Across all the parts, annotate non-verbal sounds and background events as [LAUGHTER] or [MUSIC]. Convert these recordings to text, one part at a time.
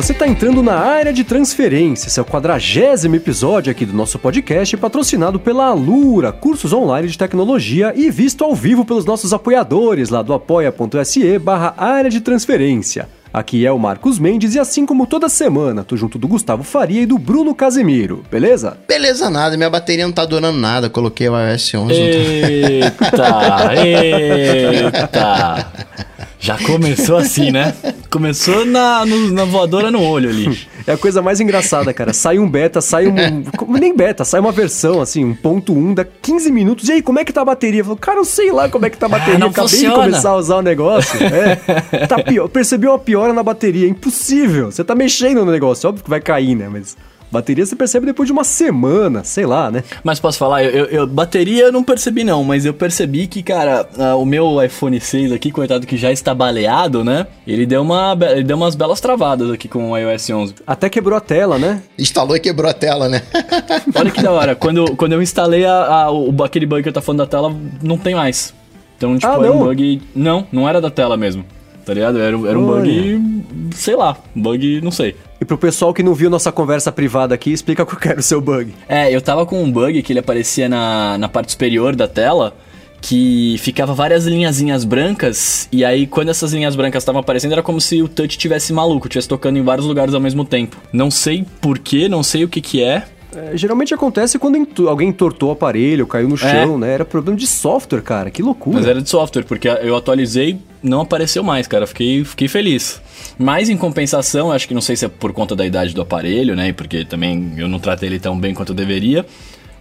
você está entrando na área de transferência. Esse é o quadragésimo episódio aqui do nosso podcast, patrocinado pela Alura, cursos online de tecnologia e visto ao vivo pelos nossos apoiadores lá do apoia.se barra área de transferência. Aqui é o Marcos Mendes e assim como toda semana, tô junto do Gustavo Faria e do Bruno Casemiro, beleza? Beleza nada, minha bateria não tá durando nada, coloquei o iOS 11. Eita, [LAUGHS] eita. Já começou assim, né? Começou na, no, na voadora no olho ali. É a coisa mais engraçada, cara. Sai um beta, sai um. nem beta, sai uma versão, assim, um ponto 1, dá 15 minutos. E aí, como é que tá a bateria? Eu falo, cara, eu sei lá como é que tá a bateria. Ah, não Acabei funciona. de começar a usar o negócio. É. Tá pior. Percebi uma piora na bateria. Impossível. Você tá mexendo no negócio. Óbvio que vai cair, né? Mas. Bateria você percebe depois de uma semana, sei lá, né? Mas posso falar, eu, eu- eu- bateria eu não percebi não, mas eu percebi que, cara, o meu iPhone 6 aqui, coitado que já está baleado, né? Ele deu, uma, ele deu umas belas travadas aqui com o iOS 11. Até quebrou a tela, né? Instalou e quebrou a tela, né? [LAUGHS] Olha que da hora, quando, quando eu instalei a, a- o, aquele bug que eu tô falando da tela, não tem mais. Então, tipo, Ah, era um não? bug... Não, não era da tela mesmo, tá ligado? Era, era um bug, sei lá, bug, não sei. E pro pessoal que não viu nossa conversa privada aqui, explica qual que era o seu bug. É, eu tava com um bug que ele aparecia na, na parte superior da tela, que ficava várias linhazinhas brancas, e aí quando essas linhas brancas estavam aparecendo, era como se o touch tivesse maluco, tivesse tocando em vários lugares ao mesmo tempo. Não sei porquê, não sei o que que é. É, geralmente acontece quando alguém entortou o aparelho, caiu no chão, né? Era problema de software, cara. Que loucura. Mas era de software, porque eu atualizei, não apareceu mais, cara. Fiquei, fiquei feliz. Mas em compensação, acho que não sei se é por conta da idade do aparelho, né? Porque também eu não tratei ele tão bem quanto eu deveria.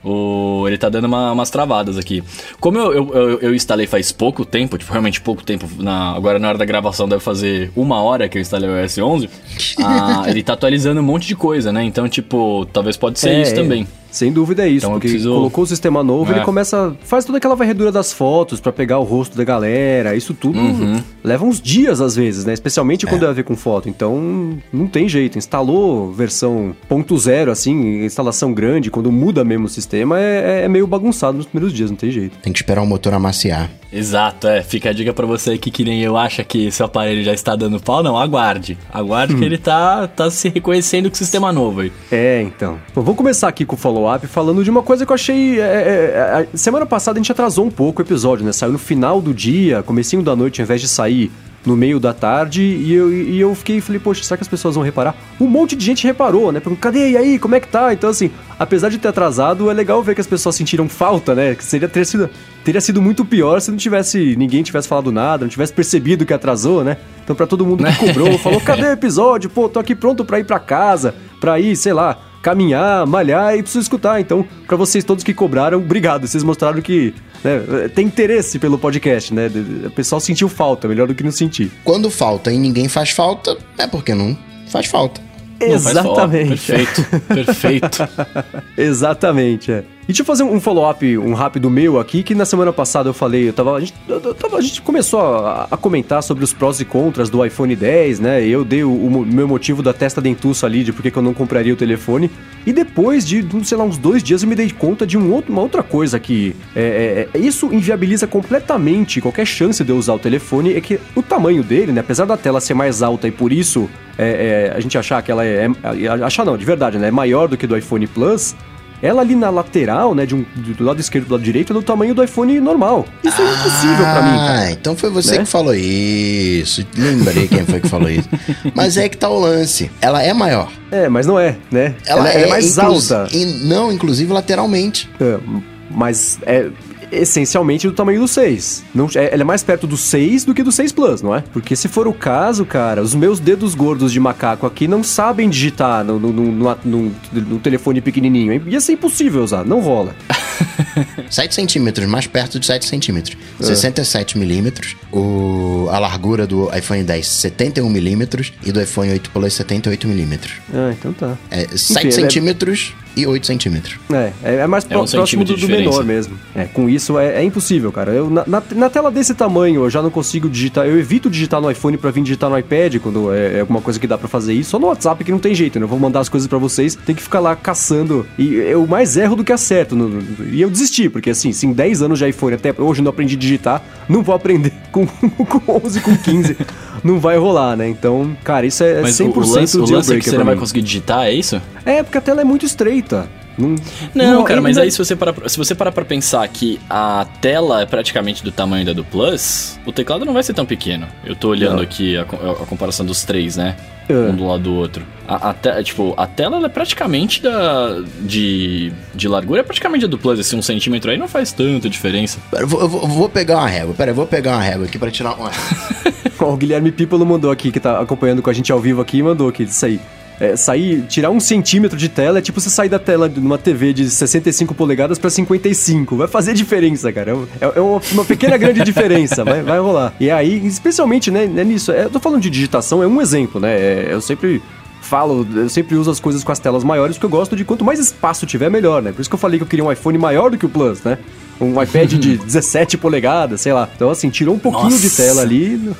O, ele tá dando uma- umas travadas aqui. Como eu, eu, eu- instalei faz pouco tempo, tipo, realmente pouco tempo, na, agora na hora da gravação deve fazer uma hora que eu instalei o iOS 11, [LAUGHS] ah, ele tá atualizando um monte de coisa, né? Então, tipo, talvez pode ser É, isso também. Sem dúvida é isso, Então porque preciso- colocou o sistema novo, É. ele começa, faz toda aquela varredura das fotos pra pegar o rosto da galera, isso tudo Uhum. leva uns dias às vezes, né? Especialmente quando é a ver com foto. Então, não tem jeito. Instalou versão ponto zero, assim, instalação grande, quando muda mesmo o sistema, é, é meio bagunçado nos primeiros dias, não tem jeito. Tem que esperar o motor amaciar. Exato, é. Fica a dica pra você aí que, que nem eu acha que seu aparelho já está dando pau. Não, aguarde. Aguarde que ele tá, tá se reconhecendo com o sistema novo aí. É, então. Bom, vamos começar aqui com o follow-up falando de uma coisa que eu achei. é, é, é, semana passada a gente atrasou um pouco o episódio, né? Saiu no final do dia, comecinho da noite, ao invés de sair no meio da tarde, e eu, e eu fiquei falei, poxa, será que as pessoas vão reparar? Um monte de gente reparou, né? Perguntou, cadê? E aí, como é que tá? Então, assim, apesar de ter atrasado, é legal ver que as pessoas sentiram falta, né? Que seria ter sido, teria sido muito pior se não tivesse. ninguém tivesse falado nada, não tivesse percebido que atrasou, né? Então, pra todo mundo que [LAUGHS] cobrou, falou, cadê o episódio? Pô, tô aqui pronto pra ir pra casa, pra ir, sei lá, caminhar, malhar e preciso escutar. Então, pra vocês todos que cobraram, obrigado. Vocês mostraram que né, tem interesse pelo podcast, né? O pessoal sentiu falta, melhor do que não sentir. Quando falta e ninguém faz falta, é porque não faz falta. Não, faz falta. Exatamente. Perfeito, perfeito. [LAUGHS] Exatamente, é. E deixa eu fazer um follow-up, um rápido meu aqui, que na semana passada eu falei, eu tava, a, gente, eu- tava- a gente começou a, a comentar sobre os prós e contras do iPhone 10, né? Eu dei o, o meu motivo da testa dentuço ali, de por que eu não compraria o telefone. E depois de, sei lá, uns dois dias eu me dei conta de um outro- uma outra coisa que é, é, é- isso inviabiliza completamente qualquer chance de eu usar o telefone, é que o tamanho dele, né? Apesar da tela ser mais alta e por isso é, é, a gente achar que ela é, é- Achar não, de verdade, né? É maior do que do iPhone Plus. Ela ali na lateral, né, de um, do lado esquerdo e do lado direito, é do tamanho do iPhone normal. Isso é impossível pra mim. Ah, então foi você Né? que falou isso. Lembrei quem foi que falou isso. Mas é que tá o lance. Ela é maior. É, mas não é, né? Ela, ela é, mais inclus- alta. in- não, inclusive lateralmente. É, mas é essencialmente do tamanho do 6. Não, é, ela é mais perto do 6 do que do 6 Plus, não é? Porque se for o caso, cara, os meus dedos gordos de macaco aqui não sabem digitar no, no, no, no- no- telefone pequenininho. hein? Ia ser impossível usar, não rola. [LAUGHS] 7 centímetros, mais perto de 7 centímetros. É. 67 milímetros. O, a largura do iPhone 10, 71 milímetros. E do iPhone 8 Plus, 78 milímetros. Ah, então tá. É, 7 ele é- centímetros e 8 centímetros. É, é, é mais É um próximo do, do menor mesmo. É, com isso é, é impossível, cara. Eu, na, na, na tela desse tamanho eu já não consigo digitar. Eu evito digitar no iPhone pra vir digitar no iPad quando é, é alguma coisa que dá pra fazer isso. Só no WhatsApp que não tem jeito, né? Eu vou mandar as coisas pra vocês, tem que ficar lá caçando. E eu mais erro do que acerto. no- no- e eu desisti, porque assim, se em 10 anos de iPhone até hoje eu não aprendi a digitar, não vou aprender [LAUGHS] com, com 11, com 15. não vai rolar, né? Então, cara, isso é Mas 100% o, o lance, o lance é que você não vai conseguir digitar, é isso? É, porque a tela é muito estreita. Não, Não, cara, mas aí se você parar, pra- se você parar pra pensar que a tela é praticamente do tamanho da do Plus, o teclado não vai ser tão pequeno. Eu tô olhando Não. aqui a, a comparação dos três, né? É. Um do lado do outro. A, a te- tipo, a tela ela é praticamente da. De, de largura, é praticamente a do Plus. Esse um centímetro aí não faz tanta diferença. Pera, eu vou, eu vou- eu vou pegar uma régua. Pera, eu vou pegar uma régua aqui pra tirar uma. [LAUGHS] O Guilherme Pipolo mandou aqui, que tá acompanhando com a gente ao vivo aqui, mandou aqui, isso aí. É, sair, tirar um centímetro de tela é tipo você sair da tela de uma TV de 65 polegadas pra 55. Vai fazer diferença, cara. É, é uma, uma pequena grande diferença, vai, vai rolar. E aí, especialmente, né, né, nisso, é, eu tô falando de digitação, é um exemplo, né? É, eu sempre falo, eu sempre uso as coisas com as telas maiores, porque eu gosto de quanto mais espaço tiver, melhor, né? Por isso que eu falei que eu queria um iPhone maior do que o Plus, né? Um iPad de [LAUGHS] 17 polegadas, sei lá. Então, assim, tirou um pouquinho de Nossa. tela ali,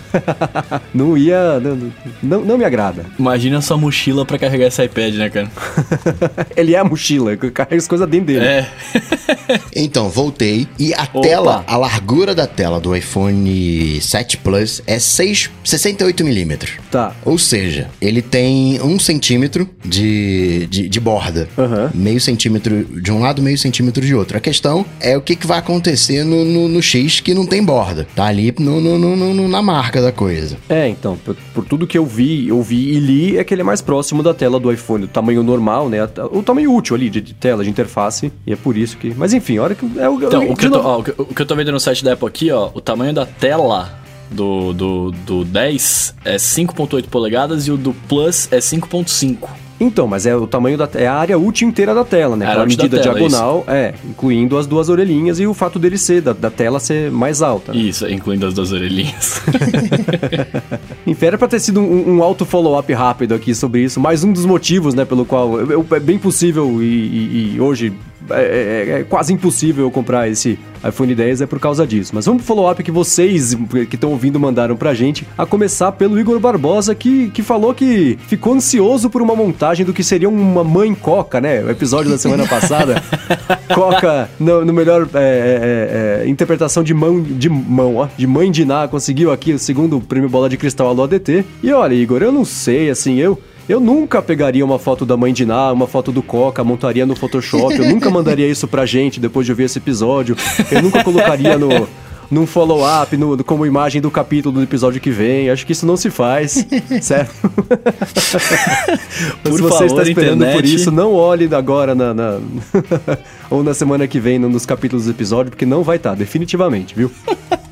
não [LAUGHS] ia. Não, não, não me agrada. Imagina sua mochila pra carregar esse iPad, né, cara? [LAUGHS] Ele é a mochila, eu carrego as coisas dentro dele. É. Então, voltei. E a Opa. tela, a largura da tela do iPhone 7 Plus é 6, 68 milímetros. Tá. Ou seja, ele tem um centímetro de, de, de borda. Aham. Meio centímetro de um lado, meio centímetro de outro. A questão é o que, que vai acontecer no, no, no X que não tem borda. Tá ali no, no, no- no- na marca da coisa. É, então, por, por tudo que eu vi, eu vi e li, é que ele é mais próximo da tela do iPhone, do tamanho normal, né? O tamanho útil ali de, de tela, de interface. E é por isso que. Mas enfim, a hora que. É o, Então, de o que, eu tô, ó, que- o que eu tô vendo no site da Apple aqui, ó, o tamanho da tela do, do, do 10 é 5.8 polegadas e o do Plus é 5.5. Então, mas é o tamanho da é a área útil inteira da tela, né? A Aquela medida tela, diagonal, é, incluindo as duas orelhinhas e o fato dele ser, da, da tela ser mais alta. né? Isso, incluindo as duas orelhinhas. [LAUGHS] Enfim, era pra ter sido um, um alto follow-up rápido aqui sobre isso. Mais um dos motivos, né, pelo qual eu- eu- é bem possível e, e- e hoje é, é- é quase impossível eu comprar esse iPhone 10 é por causa disso. Mas vamos pro follow-up que vocês que estão ouvindo mandaram pra gente. A começar pelo Igor Barbosa, que, que falou que ficou ansioso por uma montagem do que seria uma mãe coca, né? O episódio da semana passada. [LAUGHS] coca, no, no melhor é, é, é, interpretação de mão, de mão, ó, de mãe de Ná, conseguiu aqui o segundo prêmio Bola de Cristal Alô ADT. E olha, Igor, eu não sei, assim, eu. Eu nunca pegaria uma foto da mãe de Ná, uma foto do Coca, montaria no Photoshop. Eu nunca mandaria isso pra gente depois de ouvir esse episódio. Eu nunca colocaria no, num follow-up, no, como imagem do capítulo do episódio que vem. Acho que isso não se faz, [LAUGHS] certo? Por se você está favor, esperando por internet. isso, não olhe agora na, na- [LAUGHS] ou na semana que vem no- nos capítulos do episódio, porque não vai estar, definitivamente, viu? [LAUGHS]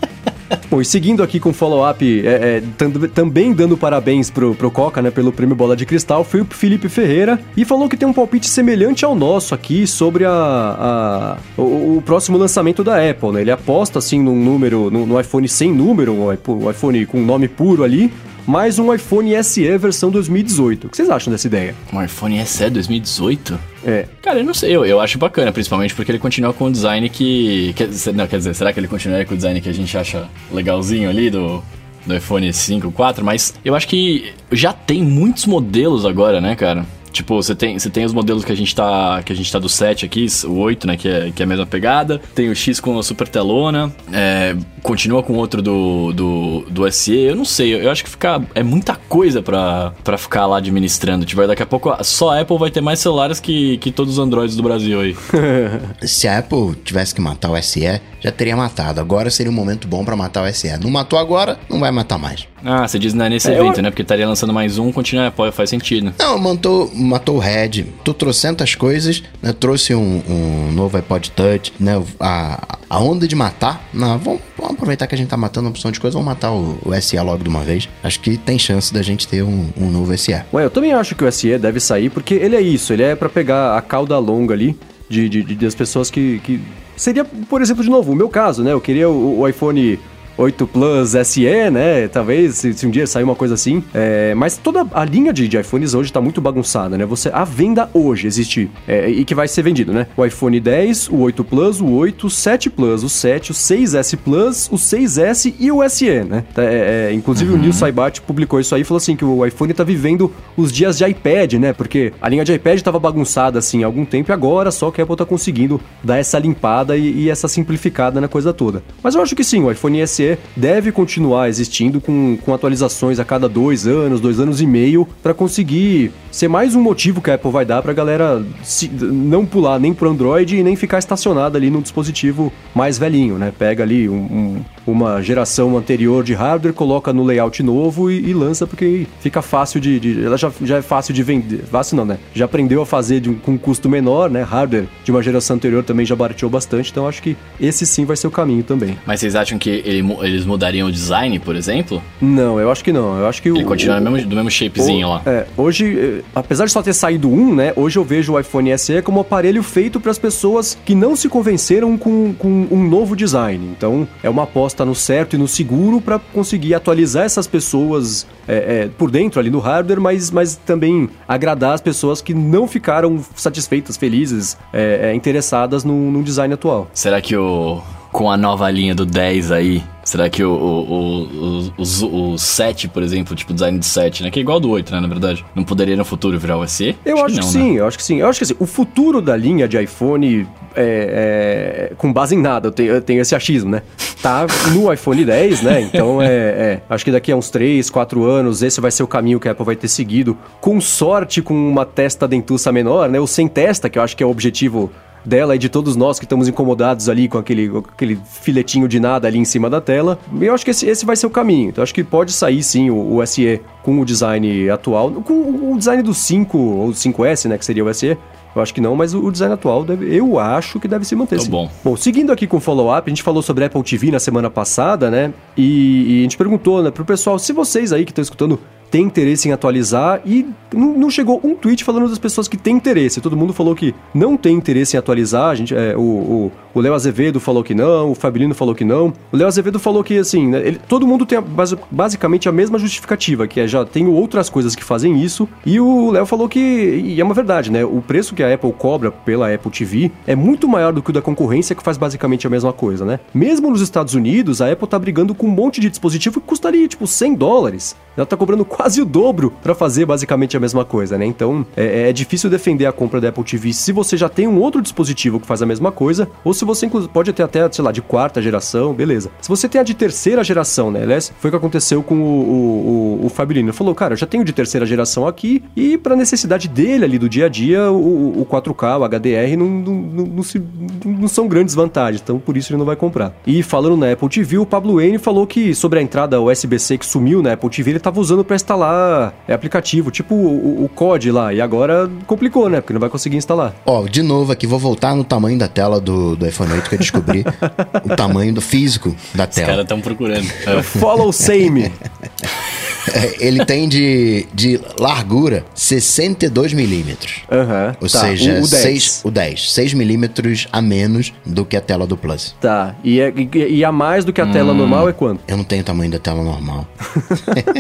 [LAUGHS] Bom, e seguindo aqui com o follow-up, é, é, tam- também dando parabéns pro, pro Coca, né, pelo prêmio Bola de Cristal, foi o Felipe Ferreira e falou que tem um palpite semelhante ao nosso aqui sobre a, a- o, o próximo lançamento da Apple, né? Ele aposta, assim, num número, no, iPhone sem número, um iPhone com nome puro ali, mais um iPhone SE versão 2018. O que vocês acham dessa ideia? um iPhone SE 2018? É, Cara, eu não sei, eu, eu acho bacana, principalmente porque ele continua com o design que. Quer, dizer- não, quer dizer, será que ele continua com o design que a gente acha legalzinho ali do, do iPhone 5, 4? Mas eu acho que já tem muitos modelos agora, né, cara? Tipo, você tem, você tem os modelos que a gente tá. Que a gente tá do 7 aqui, o 8, né? Que é, que é a mesma pegada. Tem o X com a super telona. é, continua com outro do, do, do SE. Eu não sei, eu acho que fica, é muita coisa pra ficar lá administrando. Tipo, daqui a pouco só a Apple vai ter mais celulares que, que todos os Androids do Brasil aí. [LAUGHS] Se a Apple tivesse que matar o SE, já teria matado. Agora seria um momento bom pra matar o SE. Não matou agora, não vai matar mais. Ah, você diz né, nesse É, eu- evento, né? Porque estaria lançando mais um, continua a Apple, faz sentido. Não, matou, matou o Red, tu trocentas coisas, né? Trouxe um, um novo iPod Touch, né? A, a onda de matar, não, vamos, vamos aproveitar que a gente tá matando uma opção de coisa, vamos matar o, o SE logo de uma vez. Acho que tem chance da gente ter um, um novo SE. Ué, eu também acho que o SE deve sair, porque ele é isso, ele é pra pegar a cauda longa ali de, de- de- das pessoas que, que. Seria, por exemplo, de novo, o meu caso, né? Eu queria o, o iPhone 8 Plus SE, né? Talvez, se, se um dia sair uma coisa assim. É, mas toda a linha de, de iPhones hoje tá muito bagunçada, né? Você, a venda hoje existe é, e que vai ser vendido, né? O iPhone 10, o 8 Plus, o 8, o 7 Plus, o 7, o 6S Plus, o 6S e o SE, né? É, é, inclusive uhum. o Neil Saibate publicou isso aí e falou assim que o iPhone tá vivendo os dias de iPad, né? Porque a linha de iPad tava bagunçada assim há algum tempo e agora só que a Apple tá conseguindo dar essa limpada e, e essa simplificada na coisa toda. Mas eu acho que sim, o iPhone SE deve continuar existindo com, com atualizações a cada dois anos, dois anos e meio, para conseguir ser mais um motivo que a Apple vai dar pra galera se, não pular nem pro Android e nem ficar estacionada ali no dispositivo mais velhinho, né? Pega ali um, um, uma geração anterior de hardware, coloca no layout novo e, e lança porque fica fácil de, de, Ela já, já é fácil de vender. Fácil não, né? Já aprendeu a fazer de, com um custo menor, né? Hardware de uma geração anterior também já barateou bastante, então acho que esse sim vai ser o caminho também. Mas vocês acham que ele, eles mudariam o design, por exemplo? Não, eu acho que não. Eu acho que ele o, continua o, do, mesmo, do mesmo shapezinho o, lá. É, hoje, eh, apesar de só ter saído um, né? Hoje eu vejo o iPhone SE como um aparelho feito para as pessoas que não se convenceram com, com um novo design. Então, é uma aposta no certo e no seguro para conseguir atualizar essas pessoas é, é, por dentro ali no hardware, mas, mas também agradar as pessoas que não ficaram satisfeitas, felizes, é, é interessadas no, no design atual. Será que o com a nova linha do 10 aí, será que o, o, o, o, o 7, por exemplo, tipo o design do 7, né? Que é igual do 8, né, na verdade. Não poderia no futuro virar o SE? Eu acho, acho que, que sim, né? eu acho que sim. Eu acho que assim, o futuro da linha de iPhone é, é, com base em nada, eu tenho, eu tenho, esse achismo, né? Tá no [LAUGHS] iPhone 10, né? Então é, é, Acho que daqui a uns 3, 4 anos, esse vai ser o caminho que a Apple vai ter seguido. Com sorte, com uma testa dentuça menor, né? Ou sem testa, que eu acho que é o objetivo dela e de todos nós que estamos incomodados ali com aquele, aquele filetinho de nada ali em cima da tela. Eu acho que esse, esse vai ser o caminho. Então acho que pode sair sim o, o SE com o design atual, com o design do 5 ou 5S, né, que seria o SE. Eu acho que não, mas o design atual deve, eu acho que deve se manter. Tá bom. Bom, seguindo aqui com o follow-up, a gente falou sobre Apple TV na semana passada, né? E, e a gente perguntou, né, pro pessoal, se vocês aí que estão escutando tem interesse em atualizar e não chegou um tweet falando das pessoas que têm interesse. Todo mundo falou que não tem interesse em atualizar. A gente, é, o Léo Azevedo falou que não, o Fabilino falou que não. O Léo Azevedo falou que, assim, né, ele, todo mundo tem a, basicamente a mesma justificativa, que é já tenho outras coisas que fazem isso. E o Léo falou que, e é uma verdade, né? O preço que a Apple cobra pela Apple TV é muito maior do que o da concorrência, que faz basicamente a mesma coisa, né? Mesmo nos Estados Unidos, a Apple tá brigando com um monte de dispositivo que custaria, tipo, 100 dólares. Ela tá cobrando quase o dobro para fazer basicamente a mesma coisa, né? Então é, é, difícil defender a compra da Apple TV se você já tem um outro dispositivo que faz a mesma coisa, ou se você pode ter até, sei lá, de quarta geração, beleza. Se você tem a de terceira geração, né? Aliás, foi o que aconteceu com o, o, o. Ele falou, cara, eu já tenho de terceira geração aqui e para necessidade dele ali do dia a dia, o, o 4K, o HDR não, não, não, não, se, não são grandes vantagens, então por isso ele não vai comprar. E falando na Apple TV, o Pablo N falou que sobre a entrada USB-C que sumiu na Apple TV, ele estava usando para instalar instalar é aplicativo, tipo o, o COD lá. E agora complicou, né? Porque não vai conseguir instalar. Ó, de novo aqui, vou voltar no tamanho da tela do, do iPhone 8 que eu descobri [LAUGHS] o tamanho do físico da tela. Os caras estão procurando. Follow same. [LAUGHS] [LAUGHS] Ele tem de, de largura 62 milímetros. Uhum, Ou tá. seja, o, o 10. 6, o 10. 6 milímetros a menos do que a tela do Plus. Tá. E, é, e, e a mais do que a hum. tela normal é quanto? Eu não tenho o tamanho da tela normal.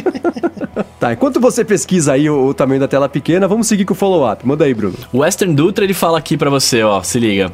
[LAUGHS] tá, enquanto você pesquisa aí o, o, tamanho da tela pequena, vamos seguir com o follow-up. Manda aí, Bruno. O Western Dutra, ele fala aqui para você, ó, se liga.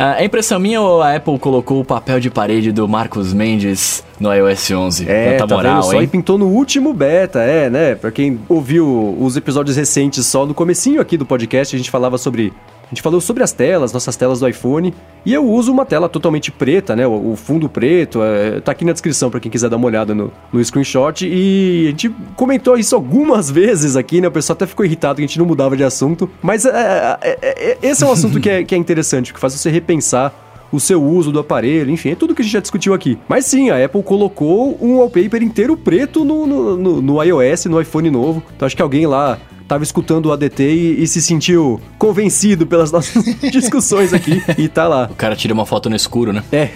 É impressão minha ou a Apple colocou o papel de parede do Marcos Mendes no iOS 11? É, tá moral? Só hein? pintou no último beta, é, né? Pra quem ouviu os episódios recentes só no comecinho aqui do podcast, a gente falava sobre gente falou sobre as telas, nossas telas do iPhone, e eu uso uma tela totalmente preta, né? O, fundo preto, é, tá aqui na descrição para quem quiser dar uma olhada no, no screenshot. E a gente comentou isso algumas [LAUGHS] vezes aqui, né? O pessoal até ficou irritado que a gente não mudava de assunto. Mas é, é, é, é esse é um assunto que é, que é interessante, que faz você repensar o seu uso do aparelho, enfim, é tudo que a gente já discutiu aqui. Mas sim, a Apple colocou um wallpaper inteiro preto no, no, no, no iOS, no iPhone novo. Então acho que alguém lá tava escutando o ADT e, e se sentiu convencido pelas nossas [LAUGHS] discussões aqui e tá lá. O cara tira uma foto no escuro, né? É.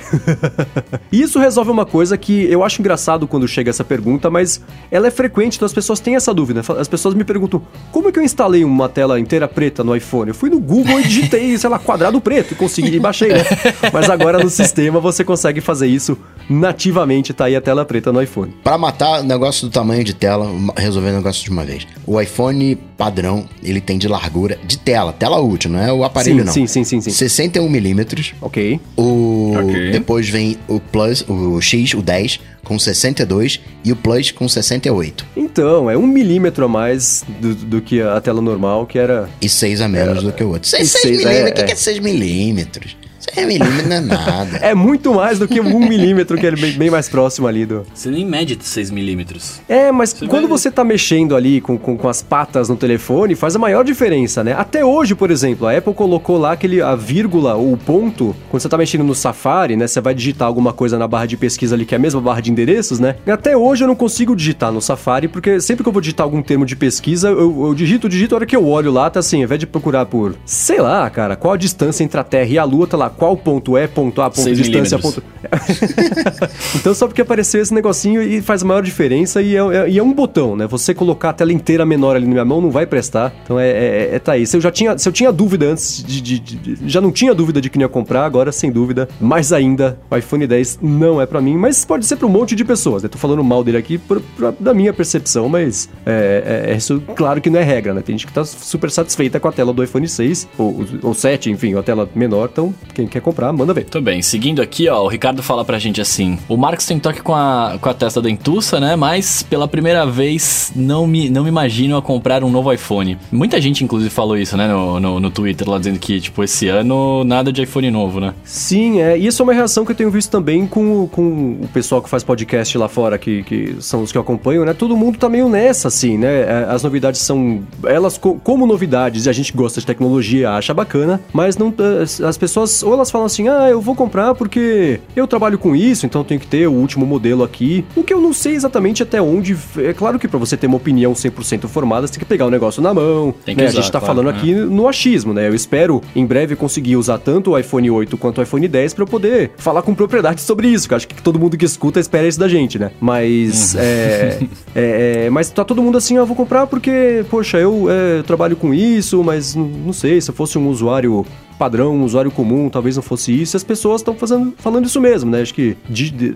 [LAUGHS] Isso resolve uma coisa que eu acho engraçado quando chega essa pergunta, mas ela é frequente, então as pessoas têm essa dúvida. As pessoas me perguntam: como é que eu instalei uma tela inteira preta no iPhone? Eu fui no Google e digitei, sei lá, quadrado preto e consegui e baixei, né? [LAUGHS] Mas agora no sistema você consegue fazer isso nativamente tá aí a tela preta no iPhone. Para matar o negócio do tamanho de tela, resolver o negócio de uma vez. O iPhone padrão, ele tem de largura de tela, tela útil, não é o aparelho sim, não. Sim, sim, sim, sim. 61 milímetros. Ok. O Ok. depois vem o Plus, o X, o 10 com 62 e o Plus com 68 Então, é um milímetro a mais do, do que a tela normal, que era. e 6 a menos do que o outro. 6, e seis, milímetros, é, o que, é. que é 6 milímetros? 6 milímetros não é nada. É muito mais do que um milímetro, que é bem, bem mais próximo ali do. Você nem mede 6 milímetros. É, mas Você quando vai- você tá mexendo ali com, com, com as patas no telefone, faz a maior diferença, né? Até hoje, por exemplo, a Apple colocou lá aquele, a vírgula ou o ponto, quando você tá mexendo no Safari, né? Você vai digitar alguma coisa na barra de pesquisa ali, que é a mesma barra de endereços, né? E até hoje eu não consigo digitar no Safari, porque sempre que eu vou digitar algum termo de pesquisa, eu, eu digito, digito, a hora que eu olho lá, tá assim, ao invés de procurar por, sei lá, cara, qual a distância entre a Terra e a Lua, tá lá, qual ponto é, ponto A, ponto distância, ponto... [LAUGHS] então só porque apareceu esse negocinho e faz a maior diferença e é, é- e é um botão, né? Você colocar a tela inteira menor ali na minha mão não vai prestar. Então é, é, é- tá aí. Se eu já tinha, se eu tinha dúvida antes de, de- de- Já não tinha dúvida de que não ia comprar, agora sem dúvida. Mais ainda, o iPhone 10 não é pra mim, mas pode ser pra um monte de pessoas, né? Tô falando mal dele aqui por, pra- da minha percepção, mas é, é- é isso, claro que não é regra, né? Tem gente que tá super satisfeita com a tela do iPhone 6 ou, ou 7, enfim, a tela menor. Então, quem quer comprar, manda ver. Muito bem, seguindo aqui, ó, o Ricardo fala pra gente assim: o Marcos tem toque com a, com a testa dentuça, né? Mas pela primeira vez não me, não me imagino a comprar um novo iPhone. Muita gente, inclusive, falou isso, né, no, no, no Twitter, lá dizendo que, tipo, esse ano nada de iPhone novo, né? Sim, é. E isso é uma reação que eu tenho visto também com, o- com o pessoal que faz podcast lá fora, que, que são os que eu acompanho, né? Todo mundo tá meio nessa, assim, né? É, As novidades são. Elas, co- como novidades, e a gente gosta de tecnologia, acha bacana, mas não. As as pessoas, ou elas falam assim, ah, eu vou comprar porque eu trabalho com isso, então eu tenho que ter o último modelo aqui. O que eu não sei exatamente até onde. É claro que pra você ter uma opinião 100% formada, você tem que pegar o negócio na mão. Tem que né? usar, a gente tá claro, falando é. aqui no achismo, né? Eu espero em breve conseguir usar tanto o iPhone 8 quanto o iPhone 10 pra eu poder falar com propriedade [LAUGHS] sobre isso, que eu acho que todo mundo que escuta espera isso da gente, né? Mas é, [LAUGHS] é, é, mas tá todo mundo assim, ah, vou comprar porque, poxa, eu é, trabalho com isso, mas não sei, se eu fosse um usuário padrão, um usuário comum, talvez não fosse isso. E as pessoas estão fazendo falando isso mesmo, né? Acho que de- de-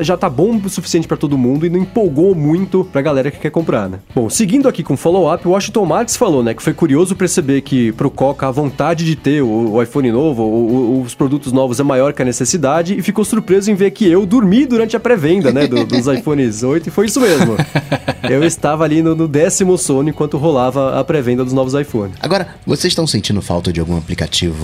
já tá bom o suficiente pra todo mundo e não empolgou muito pra galera que quer comprar, né? Bom, seguindo aqui com o follow-up, o Washington Marx falou, né, que foi curioso perceber que pro Coca a vontade de ter o, o iPhone novo, o- o- os produtos novos é maior que a necessidade e ficou surpreso em ver que eu dormi durante a pré-venda, né, do- dos iPhones 8 e foi isso mesmo. [LAUGHS] Eu estava ali no, no décimo sono enquanto rolava a pré-venda dos novos iPhones. Agora, vocês estão sentindo falta de algum aplicativo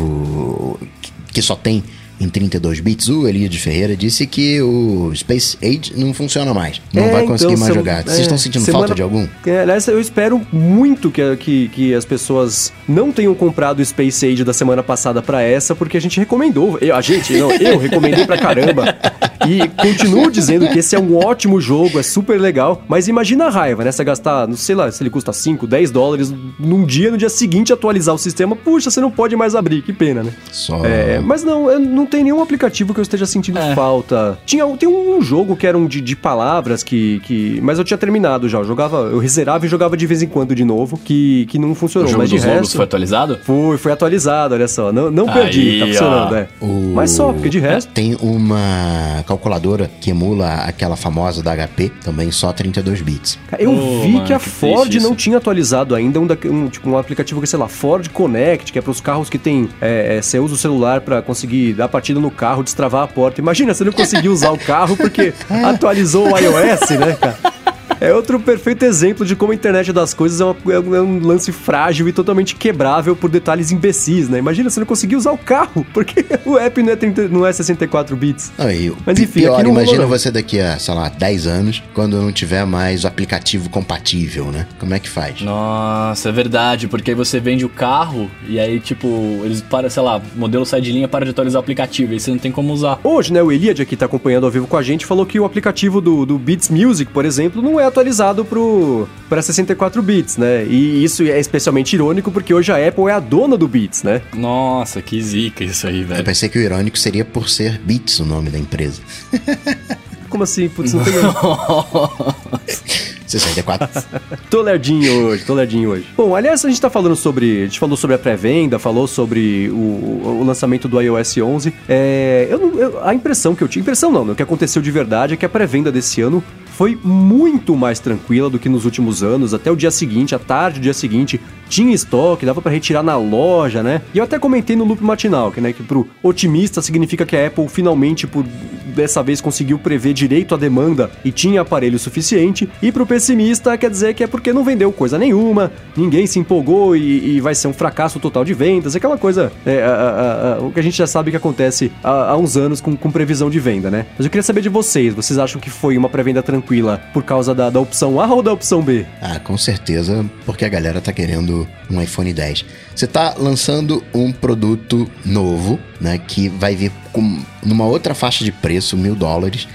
que- que só tem em 32 bits? O Elias de Ferreira disse que o Space Age não funciona mais. Não É, vai conseguir então, mais jogar. Vocês é, estão sentindo semana- falta de algum? É, aliás, eu espero muito que, que, que as pessoas não tenham comprado o Space Age da semana passada pra essa, porque a gente recomendou. Eu, a gente, não, eu recomendei pra caramba. [LAUGHS] E continuo dizendo que esse é um ótimo jogo, é super legal. Mas imagina a raiva, né? Você gastar, não sei lá, se ele custa 5, 10 dólares num dia, no dia seguinte atualizar o sistema. Puxa, você não pode mais abrir, que pena, né? Só. É, mas não, não tem nenhum aplicativo que eu esteja sentindo É. falta. Tinha, tem um jogo que era um de, de palavras que, que. Mas eu tinha terminado já. Eu jogava, eu reserava e jogava de vez em quando de novo, que, que não O funcionou. jogo mas de dos logos resto. foi atualizado? Foi, foi atualizado, olha só. Não, não perdi, Aí, tá funcionando, ó. é. O- Mas só, porque de resto. Tem uma calculadora que emula aquela famosa da HP, também só 32 bits. Cara, Eu Ô, vi mano, que a que Ford não isso. tinha atualizado ainda um, daque- um, tipo, um aplicativo que, sei lá, Ford Connect, que é para os carros que tem. É, é, você usa o celular pra conseguir dar partida no carro, destravar a porta. Imagina, você não conseguiu usar o carro porque [LAUGHS] atualizou o iOS, né, cara? É outro perfeito exemplo de como a internet das coisas é, uma- é um- é lance frágil e totalmente quebrável por detalhes imbecis, né? Imagina, você não conseguiu usar o carro, [LAUGHS] porque o app não é, 30 não é 64 bits. Não, o Mas enfim, pior, aqui imagina você daqui a, sei lá, 10 anos, quando não tiver mais o aplicativo compatível, né? Como é que faz? Nossa, é verdade, porque aí você vende o carro e aí, tipo, eles param, sei lá, o modelo sai de linha para de atualizar o aplicativo, aí você não tem como usar. Hoje, né, o Eliad aqui tá acompanhando ao vivo com a gente, falou que o aplicativo do, do Beats Music, por exemplo, não é atualizado para 64 bits, né? E isso é especialmente irônico porque hoje a Apple é a dona do Beats, né? Nossa, que zica isso aí, Eu velho. pensei que o irônico seria por ser Beats o nome da empresa. [LAUGHS] Como assim? Putz, não tem. 64. [LAUGHS] [LAUGHS] tô lerdinho hoje, tô lerdinho hoje. Bom, aliás, a gente tá falando sobre. A gente falou sobre a pré-venda, falou sobre o, o, lançamento do iOS 11. É, eu, eu, a impressão que eu tinha. Impressão não, né? O que aconteceu de verdade é que a pré-venda desse ano foi muito mais tranquila do que nos últimos anos. Até o dia seguinte, à tarde do dia seguinte, tinha estoque, dava para retirar na loja, né? E eu até comentei no loop matinal, que, né, que pro otimista significa que a Apple finalmente, por dessa vez, conseguiu prever direito à demanda e tinha aparelho suficiente. E pro pessimista quer dizer que é porque não vendeu coisa nenhuma, ninguém se empolgou e, e vai ser um fracasso total de vendas, aquela coisa, é, a, a, a, o que a gente já sabe que acontece há, uns anos com, com, previsão de venda, né? Mas eu queria saber de vocês, vocês acham que foi uma pré-venda tranquila por causa da, da opção A ou da opção B? Ah, com certeza, porque a galera tá querendo um iPhone 10. Você está lançando um produto novo, né, que vai vir com numa outra faixa de preço, mil dólares.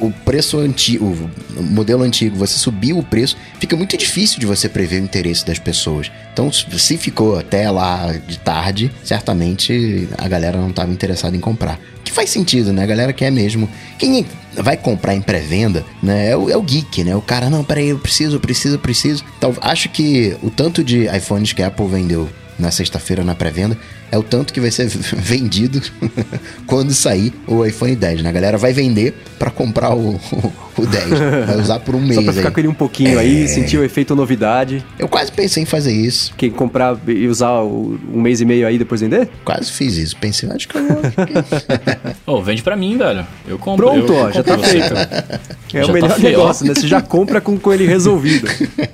O preço antigo, o modelo antigo, você subiu o preço, fica muito difícil de você prever o interesse das pessoas. Então, se ficou até lá de tarde, certamente a galera não estava interessada em comprar. Que faz sentido, né? A galera quer mesmo. Quem vai comprar em pré-venda, né? É o, é o, geek, né? O cara, não, peraí, eu preciso, eu preciso, eu preciso. Então, acho que o tanto de iPhones que a Apple vendeu na sexta-feira na pré-venda é o tanto que vai ser [LAUGHS] vendido [LAUGHS] quando sair o iPhone 10, né? A galera vai vender para comprar o, o, o, 10. Vai usar por um mês. [LAUGHS] Só pra ficar aí. com ele um pouquinho é... aí, sentir o efeito novidade. Eu quase pensei em fazer isso. Quem comprar e usar o, um mês e meio aí depois vender? Quase fiz isso. Pensei, acho que eu vou. oh, vende pra mim, velho. Eu compro. Pronto, eu, ó, já tá feito. É já o tá melhor tá negócio, né? Você já compra com, com ele resolvido.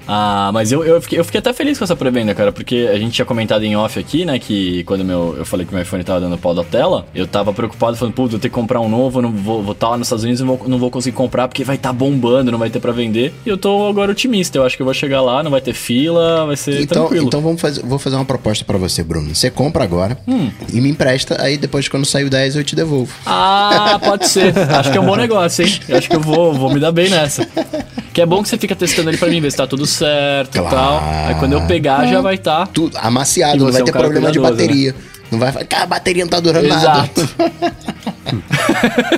ah, mas eu, eu, fiquei, eu fiquei até feliz com essa pré-venda, cara, porque a gente tinha comentado em off aqui, né, que quando meu, eu falei que meu iPhone tava dando pau da tela, eu tava preocupado, falando, putz, vou ter que comprar um novo, não vou estar tá lá nos Estados Unidos e não vou, não vou conseguir comprar porque vai estar tá bombando, não vai ter para vender. E eu tô agora otimista, eu acho que eu vou chegar lá, não vai ter fila, vai ser então, tranquilo. Então vamos fazer, vou fazer uma proposta para você, Bruno. Você compra agora hum. e me empresta, aí depois quando sair o 10 eu te devolvo. Ah, pode ser. acho que é um bom negócio, hein? Eu acho que eu vou, vou me dar bem nessa. Que é bom que você fica testando ele pra mim, ver se tá tudo certo claro. e tal. Aí quando eu pegar, já vai estar. Tá. Tudo amaciado, não vai ter é um problema de bateria. Né? Não vai falar, a bateria não tá durando Exato. nada. [LAUGHS]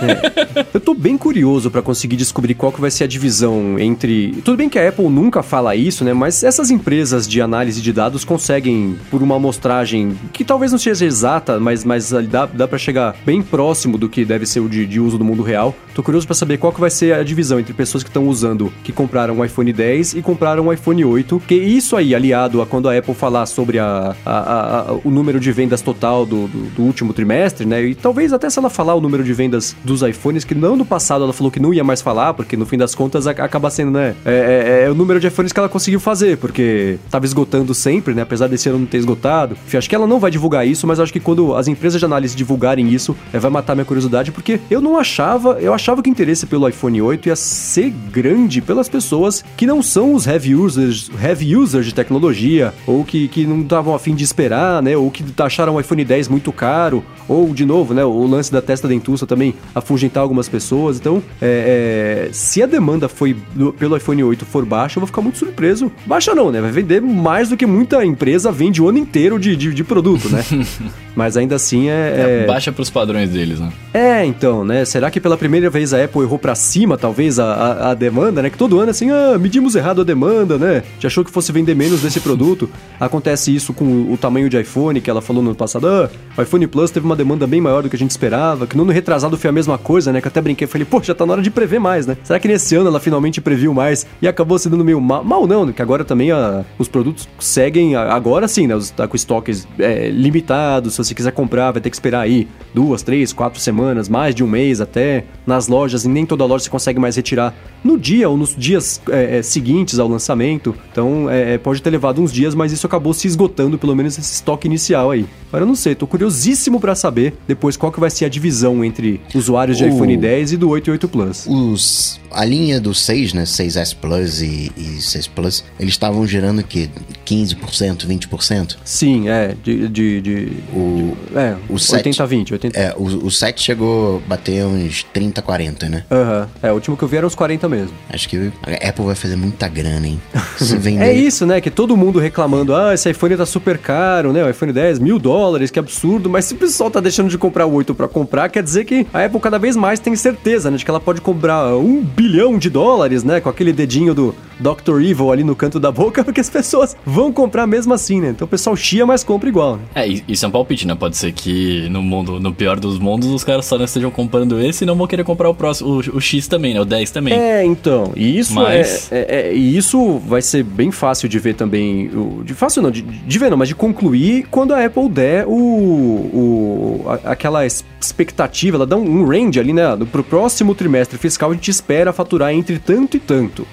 é. Eu tô bem curioso para conseguir descobrir qual que vai ser a divisão entre. Tudo bem que a Apple nunca fala isso, né? Mas essas empresas de análise de dados conseguem, por uma amostragem que talvez não seja exata, mas, mas dá, dá para chegar bem próximo do que deve ser o de, de uso do mundo real. Tô curioso para saber qual que vai ser a divisão entre pessoas que estão usando, que compraram um iPhone 10 e compraram um iPhone 8. Que isso aí, aliado a quando a Apple falar sobre a, a, a o número de vendas total do, do, do último trimestre, né? E talvez até se ela falar o número de vendas dos iPhones, que no passado ela falou que não ia mais falar, porque no fim das contas acaba sendo, né? É, é, é, o número de iPhones que ela conseguiu fazer, porque tava esgotando sempre, né? Apesar desse ano não ter esgotado. Enfim, acho que ela não vai divulgar isso, mas acho que quando as empresas de análise divulgarem isso, é, vai matar minha curiosidade, porque eu não achava, eu achava que o interesse pelo iPhone 8 ia ser grande pelas pessoas que não são os heavy users, heavy users de tecnologia, ou que, que não estavam afim de esperar, né? Ou que acharam o iPhone 10 muito caro, ou de novo, né? O lance da testa dentuça também afugentar algumas pessoas. Então, é, é, se a demanda foi do, pelo iPhone 8 for baixa, eu vou ficar muito surpreso. Baixa não, né? Vai vender mais do que muita empresa vende o ano inteiro de, de, de produto, né? [LAUGHS] Mas ainda assim é. é... Baixa pros padrões deles, né? É, então, né? Será que pela primeira vez a Apple errou para cima, talvez, a, a, a, demanda, né? Que todo ano, assim, ah, medimos errado a demanda, né? Já achou que fosse vender menos desse produto. Acontece isso com o tamanho de iPhone, que ela falou no ano passado. Ah, o iPhone Plus teve uma demanda bem maior do que a gente esperava. Que no ano retrasado foi a mesma coisa, né? Que eu até brinquei, falei, pô, já tá na hora de prever mais, né? Será que nesse ano ela finalmente previu mais e acabou sendo meio mal? Mal não, né? Que agora também a, os produtos seguem, agora sim, né? Tá com estoques é, limitados. Se você quiser comprar, vai ter que esperar aí duas, três, quatro semanas, mais de um mês até nas lojas. E nem toda loja você consegue mais retirar no dia ou nos dias é, é, seguintes ao lançamento. Então é, é, pode ter levado uns dias, mas isso acabou se esgotando, pelo menos esse estoque inicial aí. Agora eu não sei, tô curiosíssimo para saber depois qual que vai ser a divisão entre usuários de o... iPhone 10 e do 8 e 8 Plus. Os, a linha do 6, né, 6S Plus e, e 6 Plus, eles estavam gerando o quê? 15%, 20%? Sim, é, de... de, de o, de, é, o 80 20, 80. É, o, o 7 chegou a bater uns 30, 40, né? Aham, uhum. é, o último que eu vi era uns 40 mesmo. Acho que a Apple vai fazer muita grana, hein? Se [LAUGHS] vender... é isso, né, que todo mundo reclamando, ah, esse iPhone tá super caro, né, o iPhone 10, mil dólares, que absurdo, mas se o pessoal tá deixando de comprar o 8 para comprar, quer dizer que a Apple cada vez mais tem certeza, né, de que ela pode cobrar um bilhão de dólares, né, com aquele dedinho do, Dr. Evil ali no canto da boca, [LAUGHS] porque as pessoas vão comprar mesmo assim, né? Então o pessoal chia, mas compra igual, né? É, isso é um palpite, né? Pode ser que no mundo, no pior dos mundos, os caras só não estejam comprando esse e não vão querer comprar o próximo, o, o X também, né? O 10 também. É, então. E isso Mas- é, é- é- E isso vai ser bem fácil de ver também. de fácil não, de, de ver não, mas de concluir quando a Apple der o. o a- aquela expectativa, ela dá um, um range ali, né? Pro próximo trimestre fiscal a gente espera faturar entre tanto e tanto.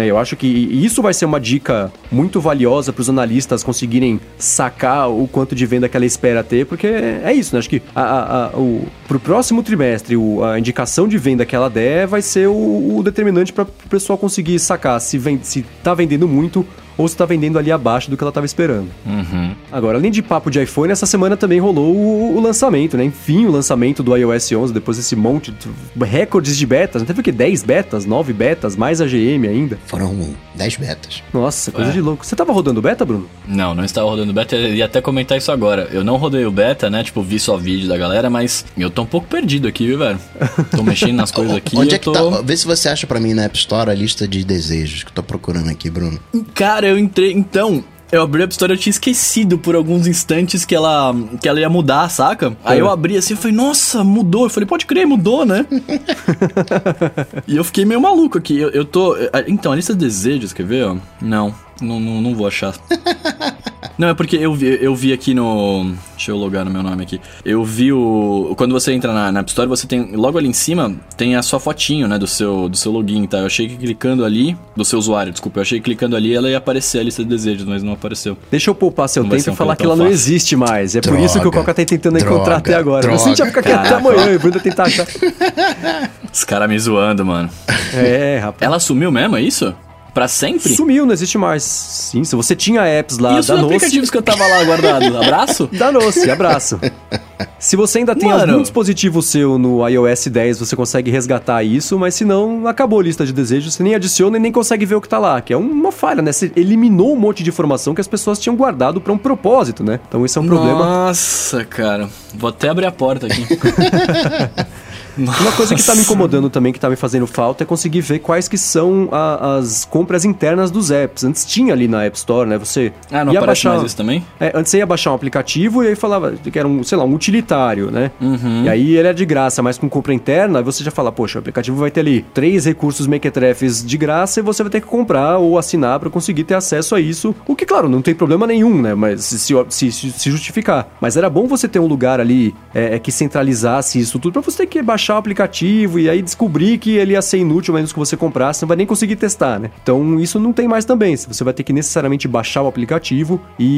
É, eu acho que isso vai ser uma dica muito valiosa para os analistas conseguirem sacar o quanto de venda que ela espera ter, porque é isso, né? Acho que a, a, a, o, pro próximo trimestre, o- a indicação de venda que ela der vai ser o, o determinante para o pessoal conseguir sacar se, vem, se tá vendendo muito ou se tá vendendo ali abaixo do que ela estava esperando. Uhum. Agora, além de papo de iPhone, essa semana também rolou o, o lançamento, né? Enfim, o lançamento do iOS 11, depois desse monte de recordes de betas. Não teve o quê? 10 betas, 9 betas, mais a GM ainda. Foram 10 betas. Nossa, coisa É. de louco. Você tava rodando beta, Bruno? Não, não estava rodando beta. Eu ia até comentar isso agora. Eu não rodei o beta, né? Tipo, vi só vídeo da galera, mas eu tô um pouco perdido aqui, viu, velho? Tô mexendo nas [LAUGHS] coisas aqui. Onde eu é que tô... tá? Vê se você acha pra mim na App Store a lista de desejos que eu tô procurando aqui, Bruno. Cara, eu entrei. Então. Eu abri a App Store, eu tinha esquecido por alguns instantes que ela, que ela ia mudar, saca? Aí É. eu abri assim e falei, nossa, mudou. Eu falei, pode crer, mudou, né? [LAUGHS] e eu fiquei meio maluco aqui. Eu, eu tô. Então, a lista de desejos, quer ver? Não, não, não, não vou achar. [LAUGHS] Não, é porque eu vi, eu vi aqui no. Deixa eu logar no meu nome aqui. Eu vi o. Quando você entra na, na App Store, você tem. Logo ali em cima tem a sua fotinho, né? Do seu, do seu login, tá? Eu achei que clicando ali. Do seu usuário, desculpa. Eu achei que clicando ali ela ia aparecer a lista de desejos, mas não apareceu. Deixa eu poupar seu Não tempo e falar que ela tão não fácil. existe mais. É por Droga, isso que o Coca tá tentando droga, encontrar até agora. droga. Mas a gente vai ficar aqui até amanhã e o Bruno tentar achar. Os caras me zoando, mano. É, rapaz. Ela sumiu mesmo, é isso? Pra sempre? Sumiu, não existe mais. Sim, se você tinha apps lá Isso da nos aplicativos que eu tava lá guardado. [LAUGHS] Abraço? da Noce, abraço. Se você ainda tem Mano. algum dispositivo seu no iOS 10, você consegue resgatar isso, mas se não, acabou a lista de desejos, você nem adiciona e nem consegue ver o que tá lá, que é uma falha, né? Você eliminou um monte de informação que as pessoas tinham guardado pra um propósito, né? Então esse é um problema. Nossa, cara. Vou até abrir a porta aqui. [LAUGHS] Uma coisa que tá me incomodando também, que tá me fazendo falta, é conseguir ver quais que são a- as compras internas dos apps. Antes tinha ali na App Store, né? Você Ah, não ia baixar... mais isso também? É, antes você ia baixar um aplicativo e aí falava que era um, sei lá, um utilitário, né? Uhum. E aí ele é de graça, mas com compra interna, aí você já fala, poxa, o aplicativo vai ter ali três recursos mequetrefes de graça e você vai ter que comprar ou assinar para conseguir ter acesso a isso. O que, claro, não tem problema nenhum, né? Mas se, se, se- se justificar. Mas era bom você ter um lugar ali é, é, que centralizasse isso tudo pra você ter que baixar o aplicativo e aí descobrir que ele ia ser inútil, menos que você comprasse, você não vai nem conseguir testar, né? Então isso não tem mais também. Você vai ter que necessariamente baixar o aplicativo e, e-